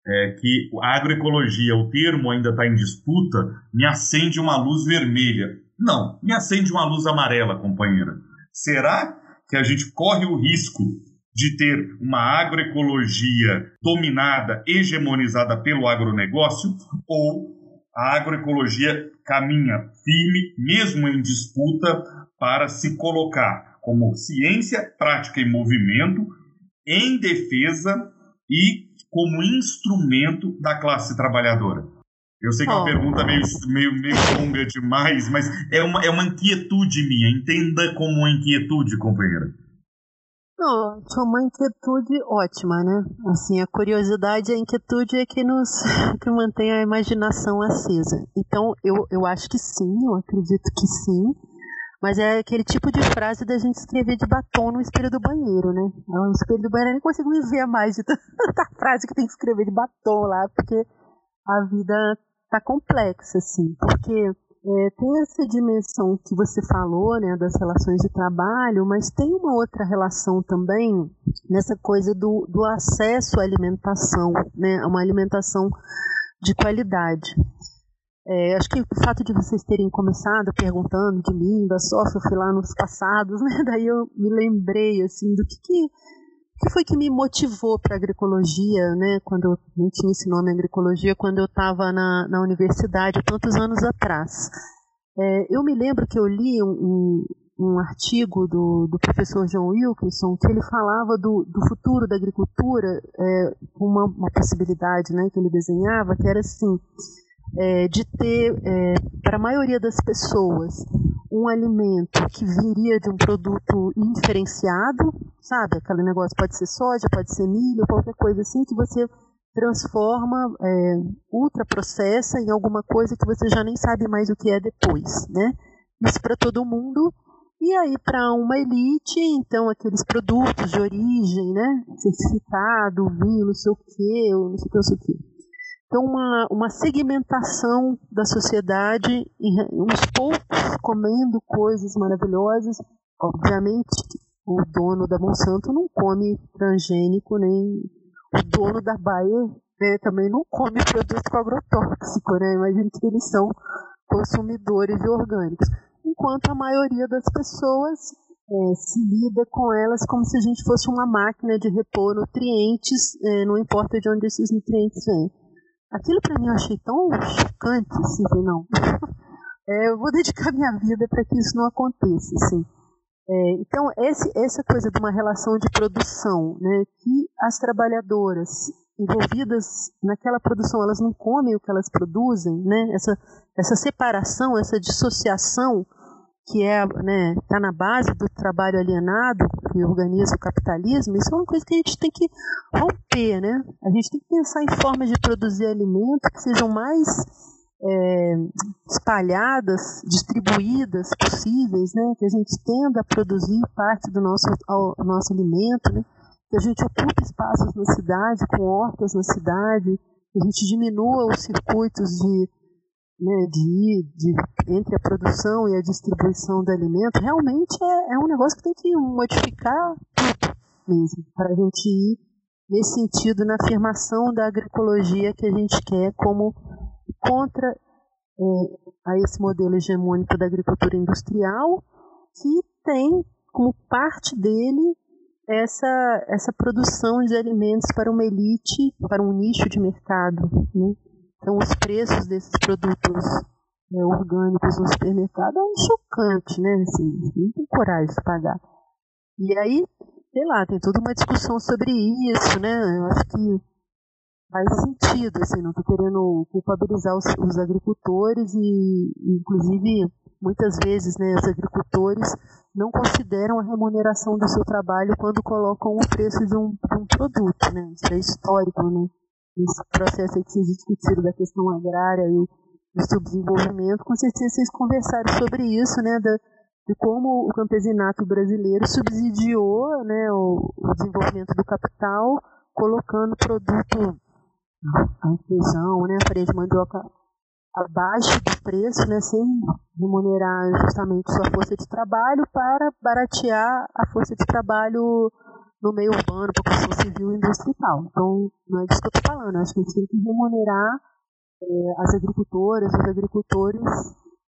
é, que a agroecologia, o termo ainda está em disputa, me acende uma luz vermelha. Não, me acende uma luz amarela, companheira. Será que a gente corre o risco de ter uma agroecologia dominada, hegemonizada pelo agronegócio, ou a agroecologia caminha firme, mesmo em disputa, para se colocar como ciência, prática e movimento em defesa e como instrumento da classe trabalhadora. Eu sei que é uma oh. pergunta meio, meio, meio longa demais, mas é uma, é uma inquietude minha. Entenda como uma inquietude, companheira. Não, é uma inquietude ótima, né? Assim, a curiosidade e a inquietude é que nos que mantém a imaginação acesa. Então, eu, eu acho que sim, eu acredito que sim. Mas é aquele tipo de frase da gente escrever de batom no espelho do banheiro, né? No espelho do banheiro eu nem consigo me ver mais de tanta frase que tem que escrever de batom lá, porque a vida tá complexa, assim. Porque é, tem essa dimensão que você falou, né, das relações de trabalho, mas tem uma outra relação também nessa coisa do, do acesso à alimentação, né, a uma alimentação de qualidade. É, acho que o fato de vocês terem começado perguntando de mim, da Sofia, eu fui lá nos passados, né? Daí eu me lembrei, assim, do que, que, que foi que me motivou para agroecologia, né? Quando eu não tinha esse nome agroecologia, quando eu estava na, na universidade, tantos anos atrás. É, eu me lembro que eu li um, um, um artigo do, do professor John Wilkinson que ele falava do, do futuro da agricultura, é, uma, uma possibilidade né, que ele desenhava, que era assim, é, de ter é, para a maioria das pessoas um alimento que viria de um produto indiferenciado, sabe? Aquele negócio pode ser soja, pode ser milho, qualquer coisa assim, que você transforma, é, ultraprocessa em alguma coisa que você já nem sabe mais o que é depois, né? Isso para todo mundo. E aí para uma elite, então aqueles produtos de origem, né? Certificado, vinho, não sei o que, não sei o que, não sei o que. Então, uma, uma segmentação da sociedade, uns poucos comendo coisas maravilhosas. Obviamente, o dono da Monsanto não come transgênico, nem o dono da Bayer né, também não come produto agrotóxico, né? Que eles são consumidores de orgânicos. Enquanto a maioria das pessoas é, se lida com elas como se a gente fosse uma máquina de repor nutrientes, é, não importa de onde esses nutrientes vêm. Aquilo para mim eu achei tão chocante, assim, não. É, eu vou dedicar minha vida para que isso não aconteça, assim. É, então, esse, essa coisa de uma relação de produção, né, que as trabalhadoras envolvidas naquela produção, elas não comem o que elas produzem, né, essa, essa separação, essa dissociação que é né, tá na base do trabalho alienado que organiza o capitalismo, isso é uma coisa que a gente tem que romper, né? A gente tem que pensar em formas de produzir alimentos que sejam mais é, espalhadas, distribuídas possíveis, né? Que a gente tenda a produzir parte do nosso, ao, nosso alimento, né? Que a gente ocupe espaços na cidade, com hortas na cidade, que a gente diminua os circuitos de né, de de, entre a produção e a distribuição do alimento, realmente é, é um negócio que tem que modificar tudo mesmo, para a gente ir nesse sentido na afirmação da agroecologia que a gente quer como contra é, a esse modelo hegemônico da agricultura industrial que tem como parte dele essa, essa produção de alimentos para uma elite, para um nicho de mercado. Né? Então, os preços desses produtos né, orgânicos no supermercado é um chocante, né? Assim, tem coragem de pagar. E aí, sei lá, tem toda uma discussão sobre isso, né? Eu acho que faz sentido, assim, não estou querendo culpabilizar os, os, agricultores e, inclusive, muitas vezes, né, os agricultores não consideram a remuneração do seu trabalho quando colocam o preço de um, de um produto, né? Isso é histórico, né? Esse processo que vocês discutiram da questão agrária e do subdesenvolvimento, com certeza vocês conversaram sobre isso, né, da, de como o campesinato brasileiro subsidiou né, o, o desenvolvimento do capital, colocando produto, a feijão, né, a farinha de mandioca abaixo do preço, né, sem remunerar justamente sua força de trabalho para baratear a força de trabalho no meio urbano, para construção civil e industrial. Então, não é disso que eu estou falando. Eu acho que a gente tem que remunerar é, as agricultoras, os agricultores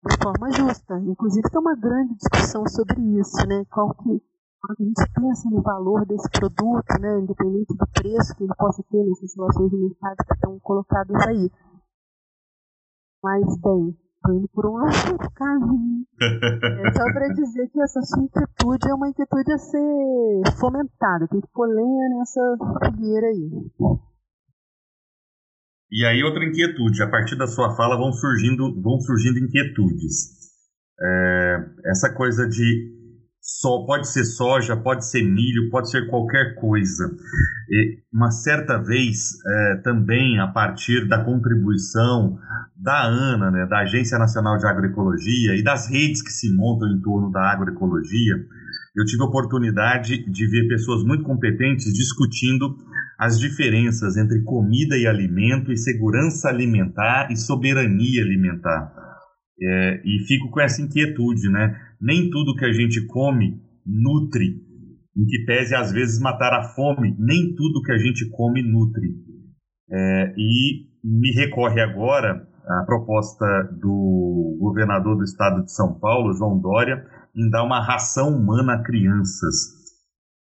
de forma justa. Inclusive, tem uma grande discussão sobre isso, né? Qual que, a gente pensa no valor desse produto, né, independente do preço que ele possa ter nessas relações de mercado que estão colocadas aí. Mas, bem, indo por um outro caminho. É só para dizer que essa sua inquietude é uma inquietude a ser fomentada. Tem que pôr lenha nessa fogueira aí. E aí outra inquietude, a partir da sua fala vão surgindo, vão surgindo inquietudes. É, essa coisa de só pode ser soja, pode ser milho, pode ser qualquer coisa. E uma certa vez, é, também a partir da contribuição da ANA, né, da Agência Nacional de Agroecologia e das redes que se montam em torno da agroecologia, eu tive a oportunidade de ver pessoas muito competentes discutindo as diferenças entre comida e alimento, e segurança alimentar e soberania alimentar. É, e fico com essa inquietude, né? Nem tudo que a gente come nutre, em que pese às vezes matar a fome, nem tudo que a gente come nutre. É, e me recorre agora a proposta do governador do estado de São Paulo, João Dória, em dar uma ração humana a crianças.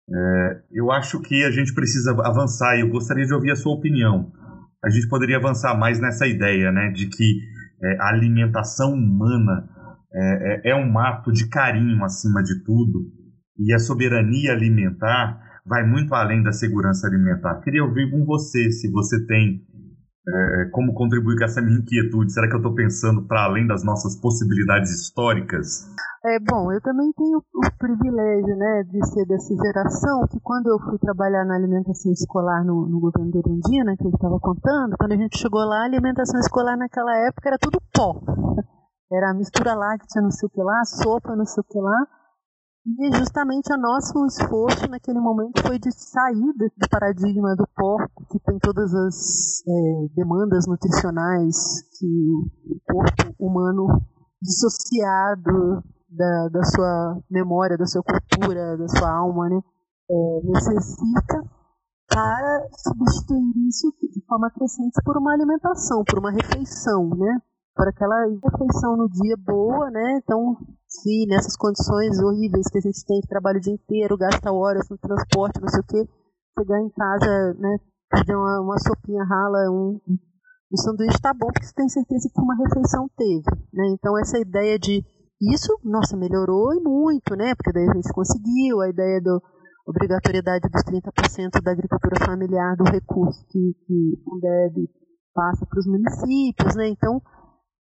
É, eu acho que a gente precisa avançar e eu gostaria de ouvir a sua opinião. A gente poderia avançar mais nessa ideia, né, de que é, a alimentação humana é, é, é um ato de carinho acima de tudo, e a soberania alimentar vai muito além da segurança alimentar. Queria ouvir com você se você tem é, como contribuir com essa minha inquietude? Será que eu estou pensando para além das nossas possibilidades históricas? É bom, eu também tenho o privilégio, né, de ser dessa geração que quando eu fui trabalhar na alimentação escolar no, no governo de Erundina, que ele estava contando, quando a gente chegou lá, a alimentação escolar naquela época era tudo pó. Era mistura láctea, não sei o que lá, sopa, não sei o que lá. E justamente o nosso esforço naquele momento foi de sair do paradigma do porco, que tem todas as é, demandas nutricionais que o corpo humano dissociado da, da sua memória, da sua cultura, da sua alma, né, é, necessita para substituir isso de forma crescente por uma alimentação, por uma refeição, né? Por aquela refeição no dia boa, né? Então, se nessas condições horríveis que a gente tem, que trabalha o dia inteiro, gasta horas no transporte, não sei o quê, chegar em casa, né, pedir uma, uma sopinha rala, um, um sanduíche tá bom, porque você tem certeza que uma refeição teve, né? Então essa ideia de isso, nossa, melhorou e muito, né? Porque daí a gente conseguiu a ideia da obrigatoriedade dos 30% da agricultura familiar do recurso que, que o DEB passa para os municípios, né? Então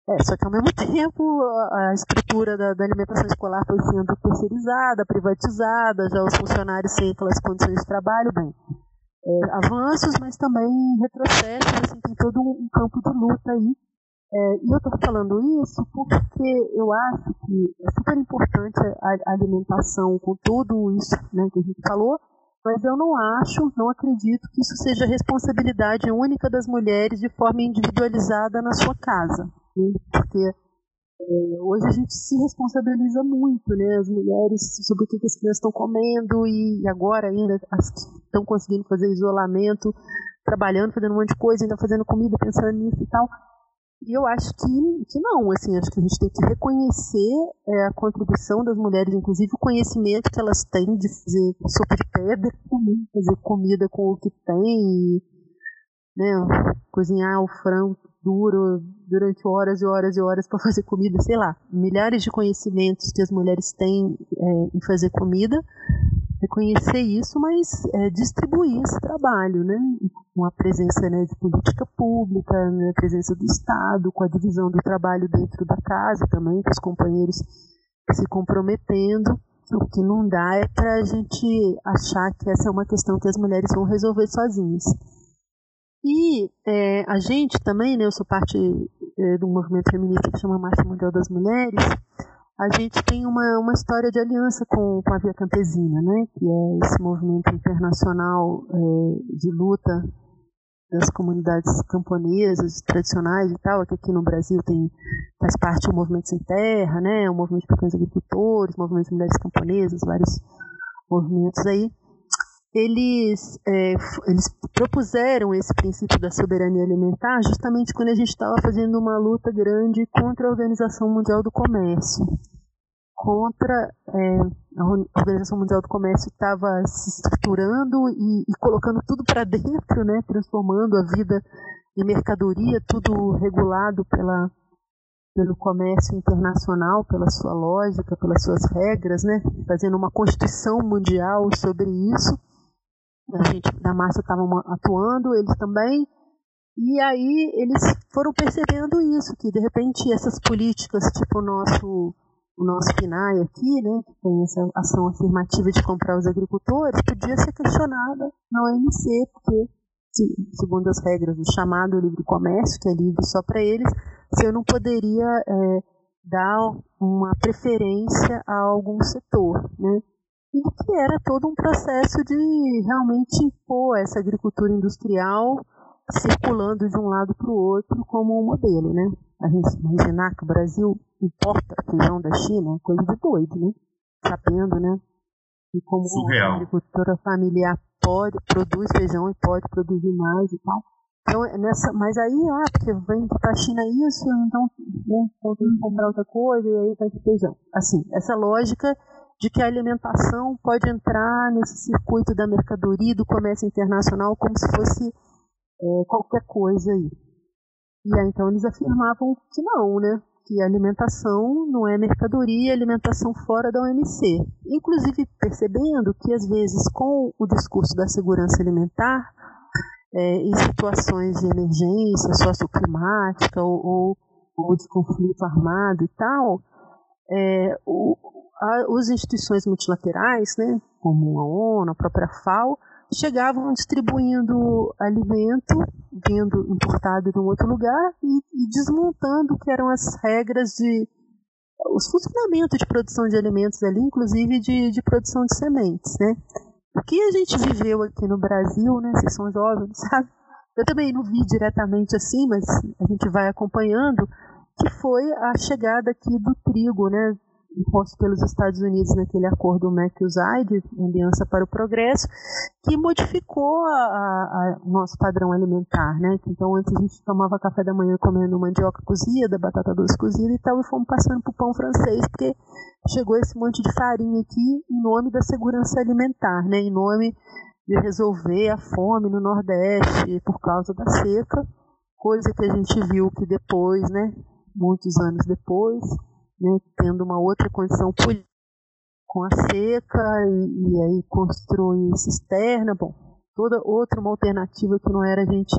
é, só que ao mesmo tempo a, a estrutura da, da, alimentação escolar foi sendo terceirizada, privatizada, já os funcionários sem aquelas condições de trabalho, bem, é, avanços, mas também retrocessos, assim, tem todo um, campo de luta aí. É, e eu estou falando isso porque eu acho que é super importante a, a alimentação com tudo isso né, que a gente falou, mas eu não acho, não acredito que isso seja responsabilidade única das mulheres de forma individualizada na sua casa porque é, hoje a gente se responsabiliza muito, né, as mulheres, sobre o que, as crianças estão comendo e agora ainda as que estão conseguindo fazer isolamento, trabalhando, fazendo um monte de coisa, ainda fazendo comida, pensando nisso e tal. E eu acho que, que não, assim, acho que a gente tem que reconhecer é, a contribuição das mulheres, inclusive o conhecimento que elas têm de fazer sopa de pedra, fazer comida com o que tem, né, cozinhar o frango duro durante horas e horas e horas para fazer comida, sei lá, milhares de conhecimentos que as mulheres têm é, em fazer comida, reconhecer isso, mas é, distribuir esse trabalho, né, com a presença né, de política pública, né, a presença do Estado, com a divisão do trabalho dentro da casa também, com os companheiros se comprometendo. O que não dá é para a gente achar que essa é uma questão que as mulheres vão resolver sozinhas. E é, a gente também, né, eu sou parte é, um movimento feminista que chama Marcha Mundial das Mulheres, a gente tem uma, uma história de aliança com, com a Via Campesina, né, que é esse movimento internacional é, de luta das comunidades camponesas tradicionais e tal, que aqui no Brasil tem, faz parte do movimento sem terra, né, o movimento de pequenos agricultores, movimento de mulheres camponesas, vários movimentos aí eles, é, eles propuseram esse princípio da soberania alimentar justamente quando a gente estava fazendo uma luta grande contra a Organização Mundial do Comércio. Contra é, a Organização Mundial do Comércio estava se estruturando e, e colocando tudo para dentro, né, transformando a vida em mercadoria, tudo regulado pela, pelo comércio internacional, pela sua lógica, pelas suas regras, né, fazendo uma constituição mundial sobre isso a gente da massa estavam atuando, eles também. E aí eles foram percebendo isso, que de repente essas políticas, tipo o nosso, o nosso PNAE aqui, né, que tem essa ação afirmativa de comprar os agricultores, podia ser questionada na OMC, porque segundo as regras do chamado livre comércio, que é livre só para eles, se eu não poderia é, dar uma preferência a algum setor, né? E que era todo um processo de realmente impor essa agricultura industrial circulando de um lado para o outro como um modelo, né? A gente imaginar que o Brasil importa feijão da China é coisa de doido, né? Sabendo, né? E como Surreal. a agricultura familiar pode, produz feijão e pode produzir mais e tal. Então, é nessa, mas aí, ah, porque vem para a China isso, então, né, tem que comprar outra coisa e aí vai feijão. Assim, essa lógica de que a alimentação pode entrar nesse circuito da mercadoria do comércio internacional como se fosse é, qualquer coisa aí. E aí, então eles afirmavam que não, né? que alimentação não é mercadoria, alimentação fora da OMC. Inclusive percebendo que, às vezes, com o discurso da segurança alimentar, é, em situações de emergência socioclimática ou, ou, ou de conflito armado e tal, é, o, as instituições multilaterais, né, como a ONU, a própria FAO, chegavam distribuindo alimento vindo importado de um outro lugar e, e desmontando o que eram as regras de os funcionamentos de produção de alimentos ali, inclusive de, de produção de sementes, né? O que a gente viveu aqui no Brasil, né? Vocês são jovens, sabe? Eu também não vi diretamente assim, mas a gente vai acompanhando, que foi a chegada aqui do trigo, né? Imposto pelos Estados Unidos naquele acordo MEC-USAID, Aliança para o Progresso, que modificou o nosso padrão alimentar, né? Então antes a gente tomava café da manhã comendo mandioca cozida, batata doce cozida e tal, e fomos passando para o pão francês, porque chegou esse monte de farinha aqui em nome da segurança alimentar, né? Em nome de resolver a fome no Nordeste por causa da seca, coisa que a gente viu que depois, né? Muitos anos depois, né, tendo uma outra condição política com a seca e, e, aí construir cisterna, bom, toda outra uma alternativa que não era a gente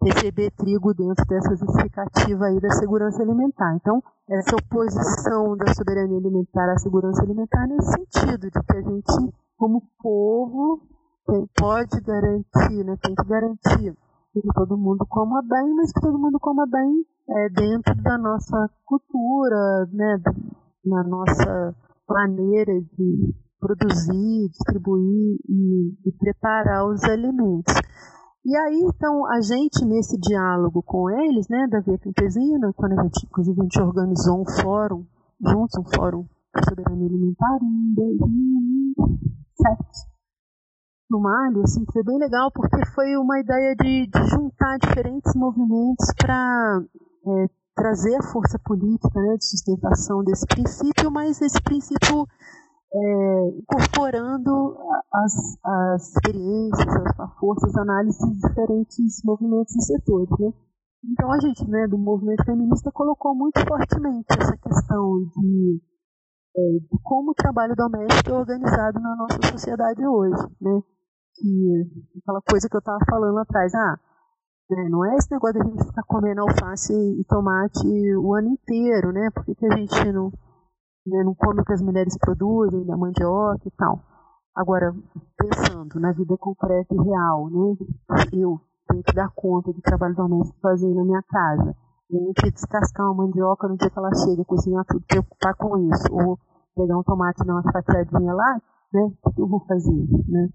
receber trigo dentro dessa justificativa aí da segurança alimentar. Então, essa oposição da soberania alimentar à segurança alimentar nesse sentido, de que a gente, como povo, tem, pode garantir, né, tem que garantir que todo mundo coma bem, mas que todo mundo coma bem é, dentro da nossa cultura, né, na nossa maneira de produzir, distribuir e, e, preparar os alimentos. E aí, então, a gente, nesse diálogo com eles, né, da Via Campesina, quando a gente, inclusive, a gente organizou um fórum, juntos, um fórum de soberania alimentar em 2007, no Mali, assim, foi bem legal, porque foi uma ideia de, de juntar diferentes movimentos para é, trazer a força política né, de sustentação desse princípio, mas esse princípio é, incorporando as, as experiências, as forças, análises de diferentes movimentos e setores. Né? Então a gente, né, do movimento feminista, colocou muito fortemente essa questão de, é, de como o trabalho doméstico é organizado na nossa sociedade hoje. Né? Que, aquela coisa que eu estava falando atrás, ah, né? Não é esse negócio a gente ficar comendo alface e tomate o ano inteiro, né? Por que, que a gente não, né, não come o que as mulheres produzem, da mandioca e tal? Agora, pensando na vida concreta e real, né? Eu tenho que dar conta do trabalho doméstico fazer na minha casa. Tenho que descascar uma mandioca no dia que ela chega, cozinhar tudo, preocupar com isso. Ou pegar um tomate e dar uma fatiadinha lá, né? O que eu vou fazer, né?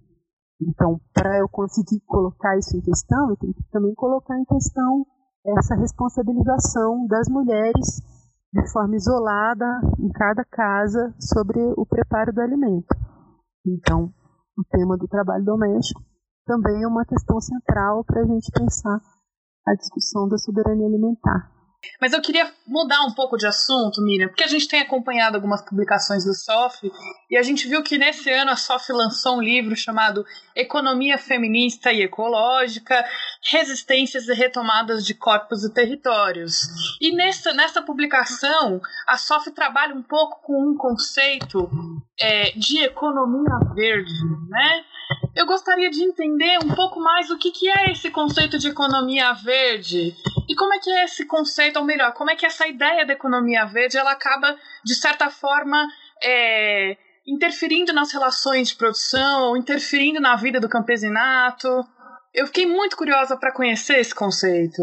Então, para eu conseguir colocar isso em questão, eu tenho que também colocar em questão essa responsabilização das mulheres de forma isolada em cada casa sobre o preparo do alimento. Então, o tema do trabalho doméstico também é uma questão central para a gente pensar a discussão da soberania alimentar. Mas eu queria mudar um pouco de assunto, Miriam, porque a gente tem acompanhado algumas publicações do SOF e a gente viu que nesse ano a SOF lançou um livro chamado Economia Feminista e Ecológica: Resistências e Retomadas de Corpos e Territórios. E nessa, nessa publicação, a SOF trabalha um pouco com um conceito é, de economia verde, né? Eu gostaria de entender um pouco mais o que, que é esse conceito de economia verde e como é que é esse conceito, ou melhor, como é que essa ideia da economia verde ela acaba, de certa forma, é, interferindo nas relações de produção, interferindo na vida do campesinato. Eu fiquei muito curiosa para conhecer esse conceito.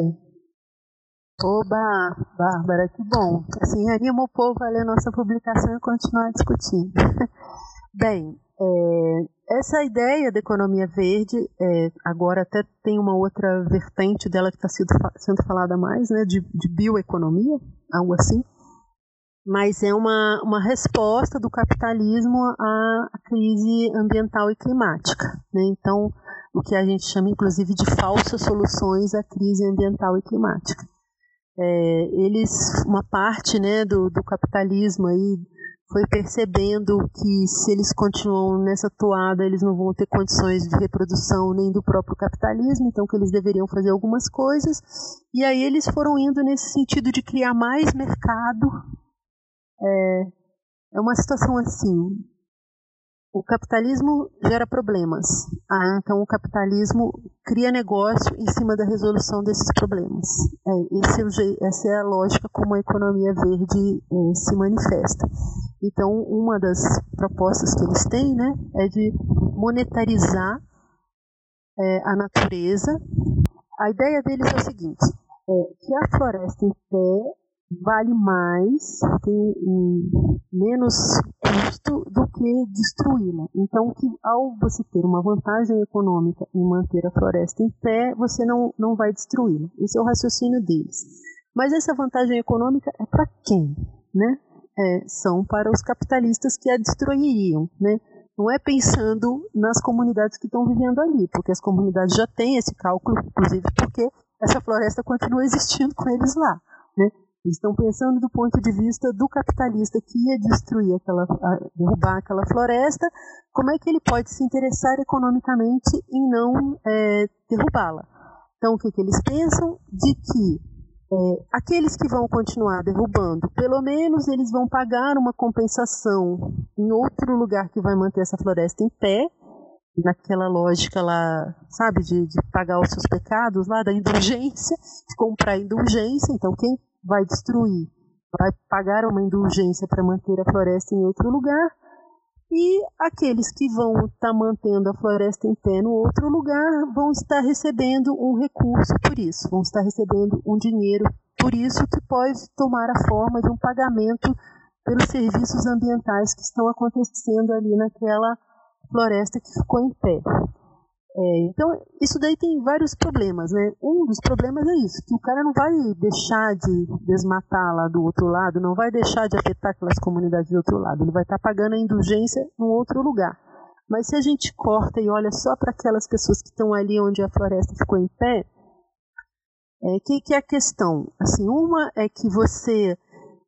Oba, Bárbara, que bom. Assim, anima o povo a ler nossa publicação e continuar discutindo. Bem, é, essa ideia da economia verde, é, agora até tem uma outra vertente dela que está sendo, sendo falada mais, né, de, de bioeconomia, algo assim, mas é uma, uma resposta do capitalismo à, crise ambiental e climática. Né? Então, o que a gente chama inclusive de falsas soluções à crise ambiental e climática. É, eles, uma parte né, do, do capitalismo aí foi percebendo que se eles continuam nessa toada, eles não vão ter condições de reprodução nem do próprio capitalismo, então que eles deveriam fazer algumas coisas. E aí eles foram indo nesse sentido de criar mais mercado. É, é uma situação assim, o capitalismo gera problemas. Ah, então o capitalismo cria negócio em cima da resolução desses problemas. É, é essa é a lógica como a economia verde é, se manifesta. Então, uma das propostas que eles têm né, é de monetarizar é, a natureza. A ideia deles é o seguinte: é que a floresta em pé vale mais, tem um, menos custo do que destruí-la. Então, que ao você ter uma vantagem econômica em manter a floresta em pé, você não, não vai destruí-la. Esse é o raciocínio deles. Mas essa vantagem econômica é para quem? Né? É, são para os capitalistas que a destruiriam. Né? Não é pensando nas comunidades que estão vivendo ali, porque as comunidades já têm esse cálculo, inclusive porque essa floresta continua existindo com eles lá. Né? Eles estão pensando do ponto de vista do capitalista que ia destruir aquela, derrubar aquela floresta, como é que ele pode se interessar economicamente em não é, derrubá-la. Então, o que, que, eles pensam? De que é, aqueles que vão continuar derrubando, pelo menos eles vão pagar uma compensação em outro lugar que vai manter essa floresta em pé, naquela lógica lá, sabe, de, de pagar os seus pecados lá, da indulgência, de comprar indulgência. Então, quem vai destruir, vai pagar uma indulgência para manter a floresta em outro lugar, e aqueles que vão estar tá mantendo a floresta em pé no outro lugar vão estar recebendo um recurso por isso, vão estar recebendo um dinheiro por isso que pode tomar a forma de um pagamento pelos serviços ambientais que estão acontecendo ali naquela floresta que ficou em pé. É, então, isso daí tem vários problemas, né? Um dos problemas é isso, que o cara não vai deixar de desmatar lá do outro lado, não vai deixar de afetar aquelas comunidades do outro lado, ele vai estar tá pagando a indulgência em outro lugar. Mas se a gente corta e olha só para aquelas pessoas que estão ali onde a floresta ficou em pé, é, que, que é a questão? Assim, uma é que você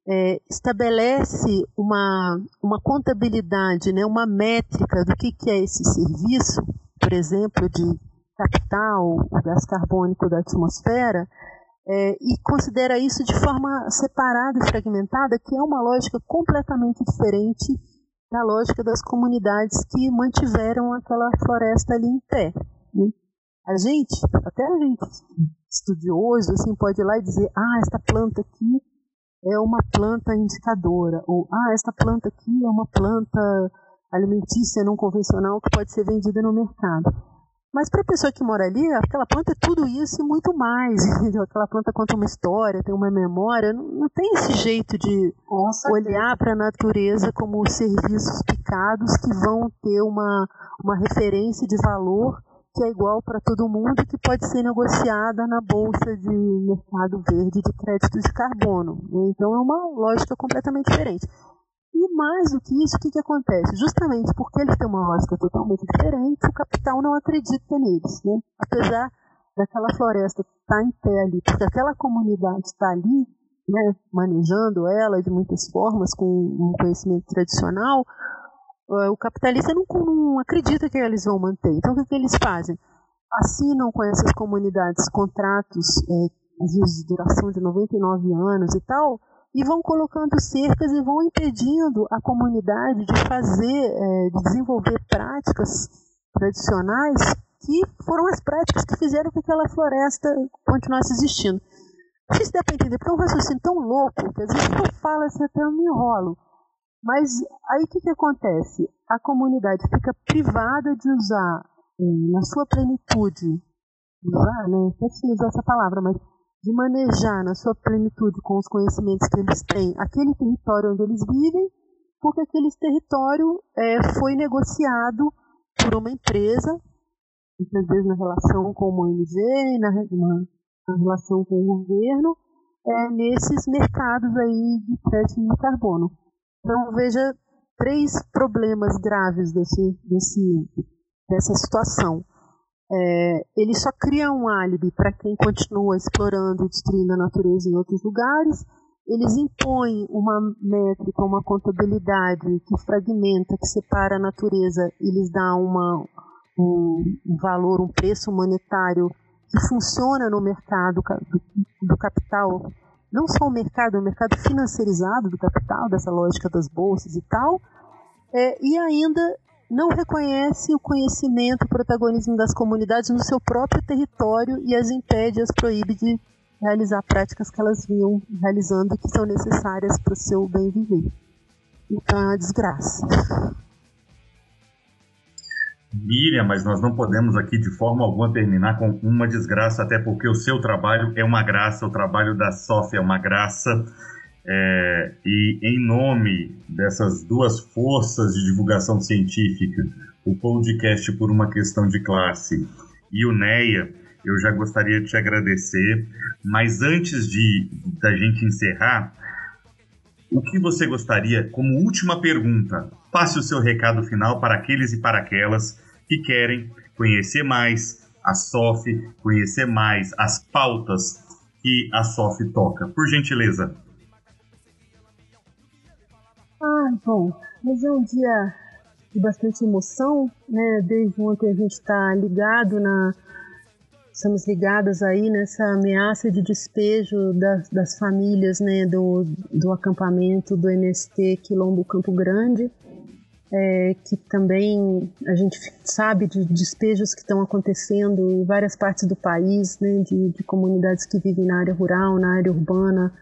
é, estabelece uma, uma contabilidade, né, uma métrica do que, que é esse serviço, por exemplo, de captar o gás carbônico da atmosfera, é, e considera isso de forma separada e fragmentada, que é uma lógica completamente diferente da lógica das comunidades que mantiveram aquela floresta ali em pé. Né? A gente, até a gente estudioso, assim, pode ir lá e dizer, ah, esta planta aqui é uma planta indicadora, ou ah, esta planta aqui é uma planta alimentícia não convencional que pode ser vendida no mercado. Mas para a pessoa que mora ali, aquela planta é tudo isso e muito mais. Entendeu? Aquela planta conta uma história, tem uma memória. Não, não tem esse jeito de Nossa, olhar para a natureza como serviços picados que vão ter uma, uma referência de valor que é igual para todo mundo e que pode ser negociada na bolsa de mercado verde de créditos de carbono. Então é uma lógica completamente diferente. E mais do que isso, o que, que acontece? Justamente porque eles têm uma lógica totalmente diferente, o capital não acredita neles. Né? Apesar daquela floresta estar tá em pé ali, porque aquela comunidade está ali, né, manejando ela de muitas formas, com um conhecimento tradicional, eh, o capitalista não, não acredita que eles vão manter. Então, o que, que eles fazem? Assinam com essas comunidades contratos, é, de duração de 99 anos e tal, e vão colocando cercas e vão impedindo a comunidade de fazer, é, de desenvolver práticas tradicionais que foram as práticas que fizeram com que aquela floresta continuasse existindo. Não sei se dá para entender, porque é um raciocínio tão louco que às vezes eu falo assim até eu me enrolo. Mas aí o que, que acontece? A comunidade fica privada de usar é, na sua plenitude, usar, né? não sei se usar essa palavra, mas de manejar na sua plenitude com os conhecimentos que eles têm aquele território onde eles vivem, porque aquele território é, foi negociado por uma empresa, muitas vezes na relação com uma ONG, na, na, na relação com o governo, é, nesses mercados aí de crédito de carbono. Então veja três problemas graves desse, desse, dessa situação é, ele só cria um álibi para quem continua explorando e destruindo a natureza em outros lugares. eles impõem uma métrica, uma contabilidade que fragmenta, que separa a natureza. E lhes dá uma, um valor, um preço monetário que funciona no mercado do, do capital, não só o mercado, o mercado financiarizado do capital, dessa lógica das bolsas e tal, é, e ainda não reconhece o conhecimento, o protagonismo das comunidades no seu próprio território e as impede, as proíbe de realizar práticas que elas vinham realizando e que são necessárias para o seu bem viver. Então é uma desgraça. Miriam, mas nós não podemos aqui de forma alguma terminar com uma desgraça, até porque o seu trabalho é uma graça, o trabalho da Sofia é uma graça. É, e em nome dessas duas forças de divulgação científica, o podcast por uma questão de classe e o NEA, eu já gostaria de te agradecer. Mas antes de da gente encerrar, o que você gostaria, como última pergunta, passe o seu recado final para aqueles e para aquelas que querem conhecer mais a SOF, conhecer mais as pautas que a SOF toca. Por gentileza. Ah, bom, mas é um dia de bastante emoção, né? Desde ontem a gente está ligado na estamos ligadas aí nessa ameaça de despejo das, das famílias né, do, do acampamento do MST Quilombo Campo Grande, é, que também a gente sabe de despejos que estão acontecendo em várias partes do país, né, de, de comunidades que vivem na área rural, na área urbana,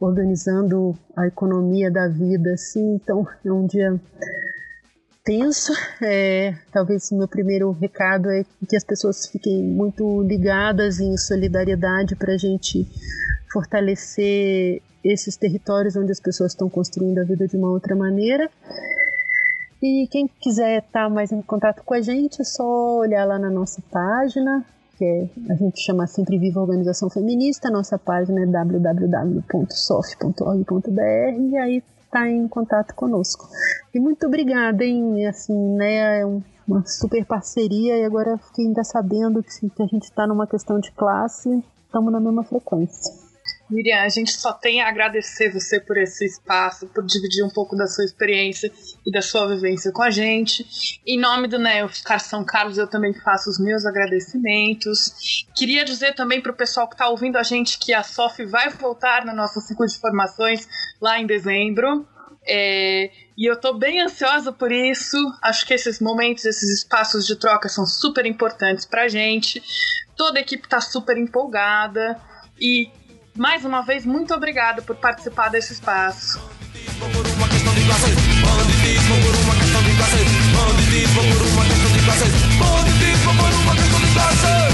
organizando a economia da vida, assim, então é um dia tenso. É, talvez o meu primeiro recado é que as pessoas fiquem muito ligadas em solidariedade para a gente fortalecer esses territórios onde as pessoas estão construindo a vida de uma outra maneira. E quem quiser estar mais em contato com a gente, é só olhar lá na nossa página, que a gente chama Sempre Viva Organização Feminista. Nossa página é www.sof.org.br e aí estar tá em contato conosco. E muito obrigada, hein? Assim, né? É uma super parceria e agora fiquei ainda sabendo que a gente está numa questão de classe, estamos na mesma frequência. Miriam, a gente só tem a agradecer você por esse espaço, por dividir um pouco da sua experiência e da sua vivência com a gente. Em nome do Neoficar São Carlos, eu também faço os meus agradecimentos. Queria dizer também para o pessoal que está ouvindo a gente que a SOF vai voltar no nosso ciclo de formações lá em dezembro. É, e eu estou bem ansiosa por isso. Acho que esses momentos, esses espaços de troca são super importantes para a gente. Toda a equipe está super empolgada. E mais uma vez, muito obrigado por participar desse espaço. Banditismo por uma questão de classe.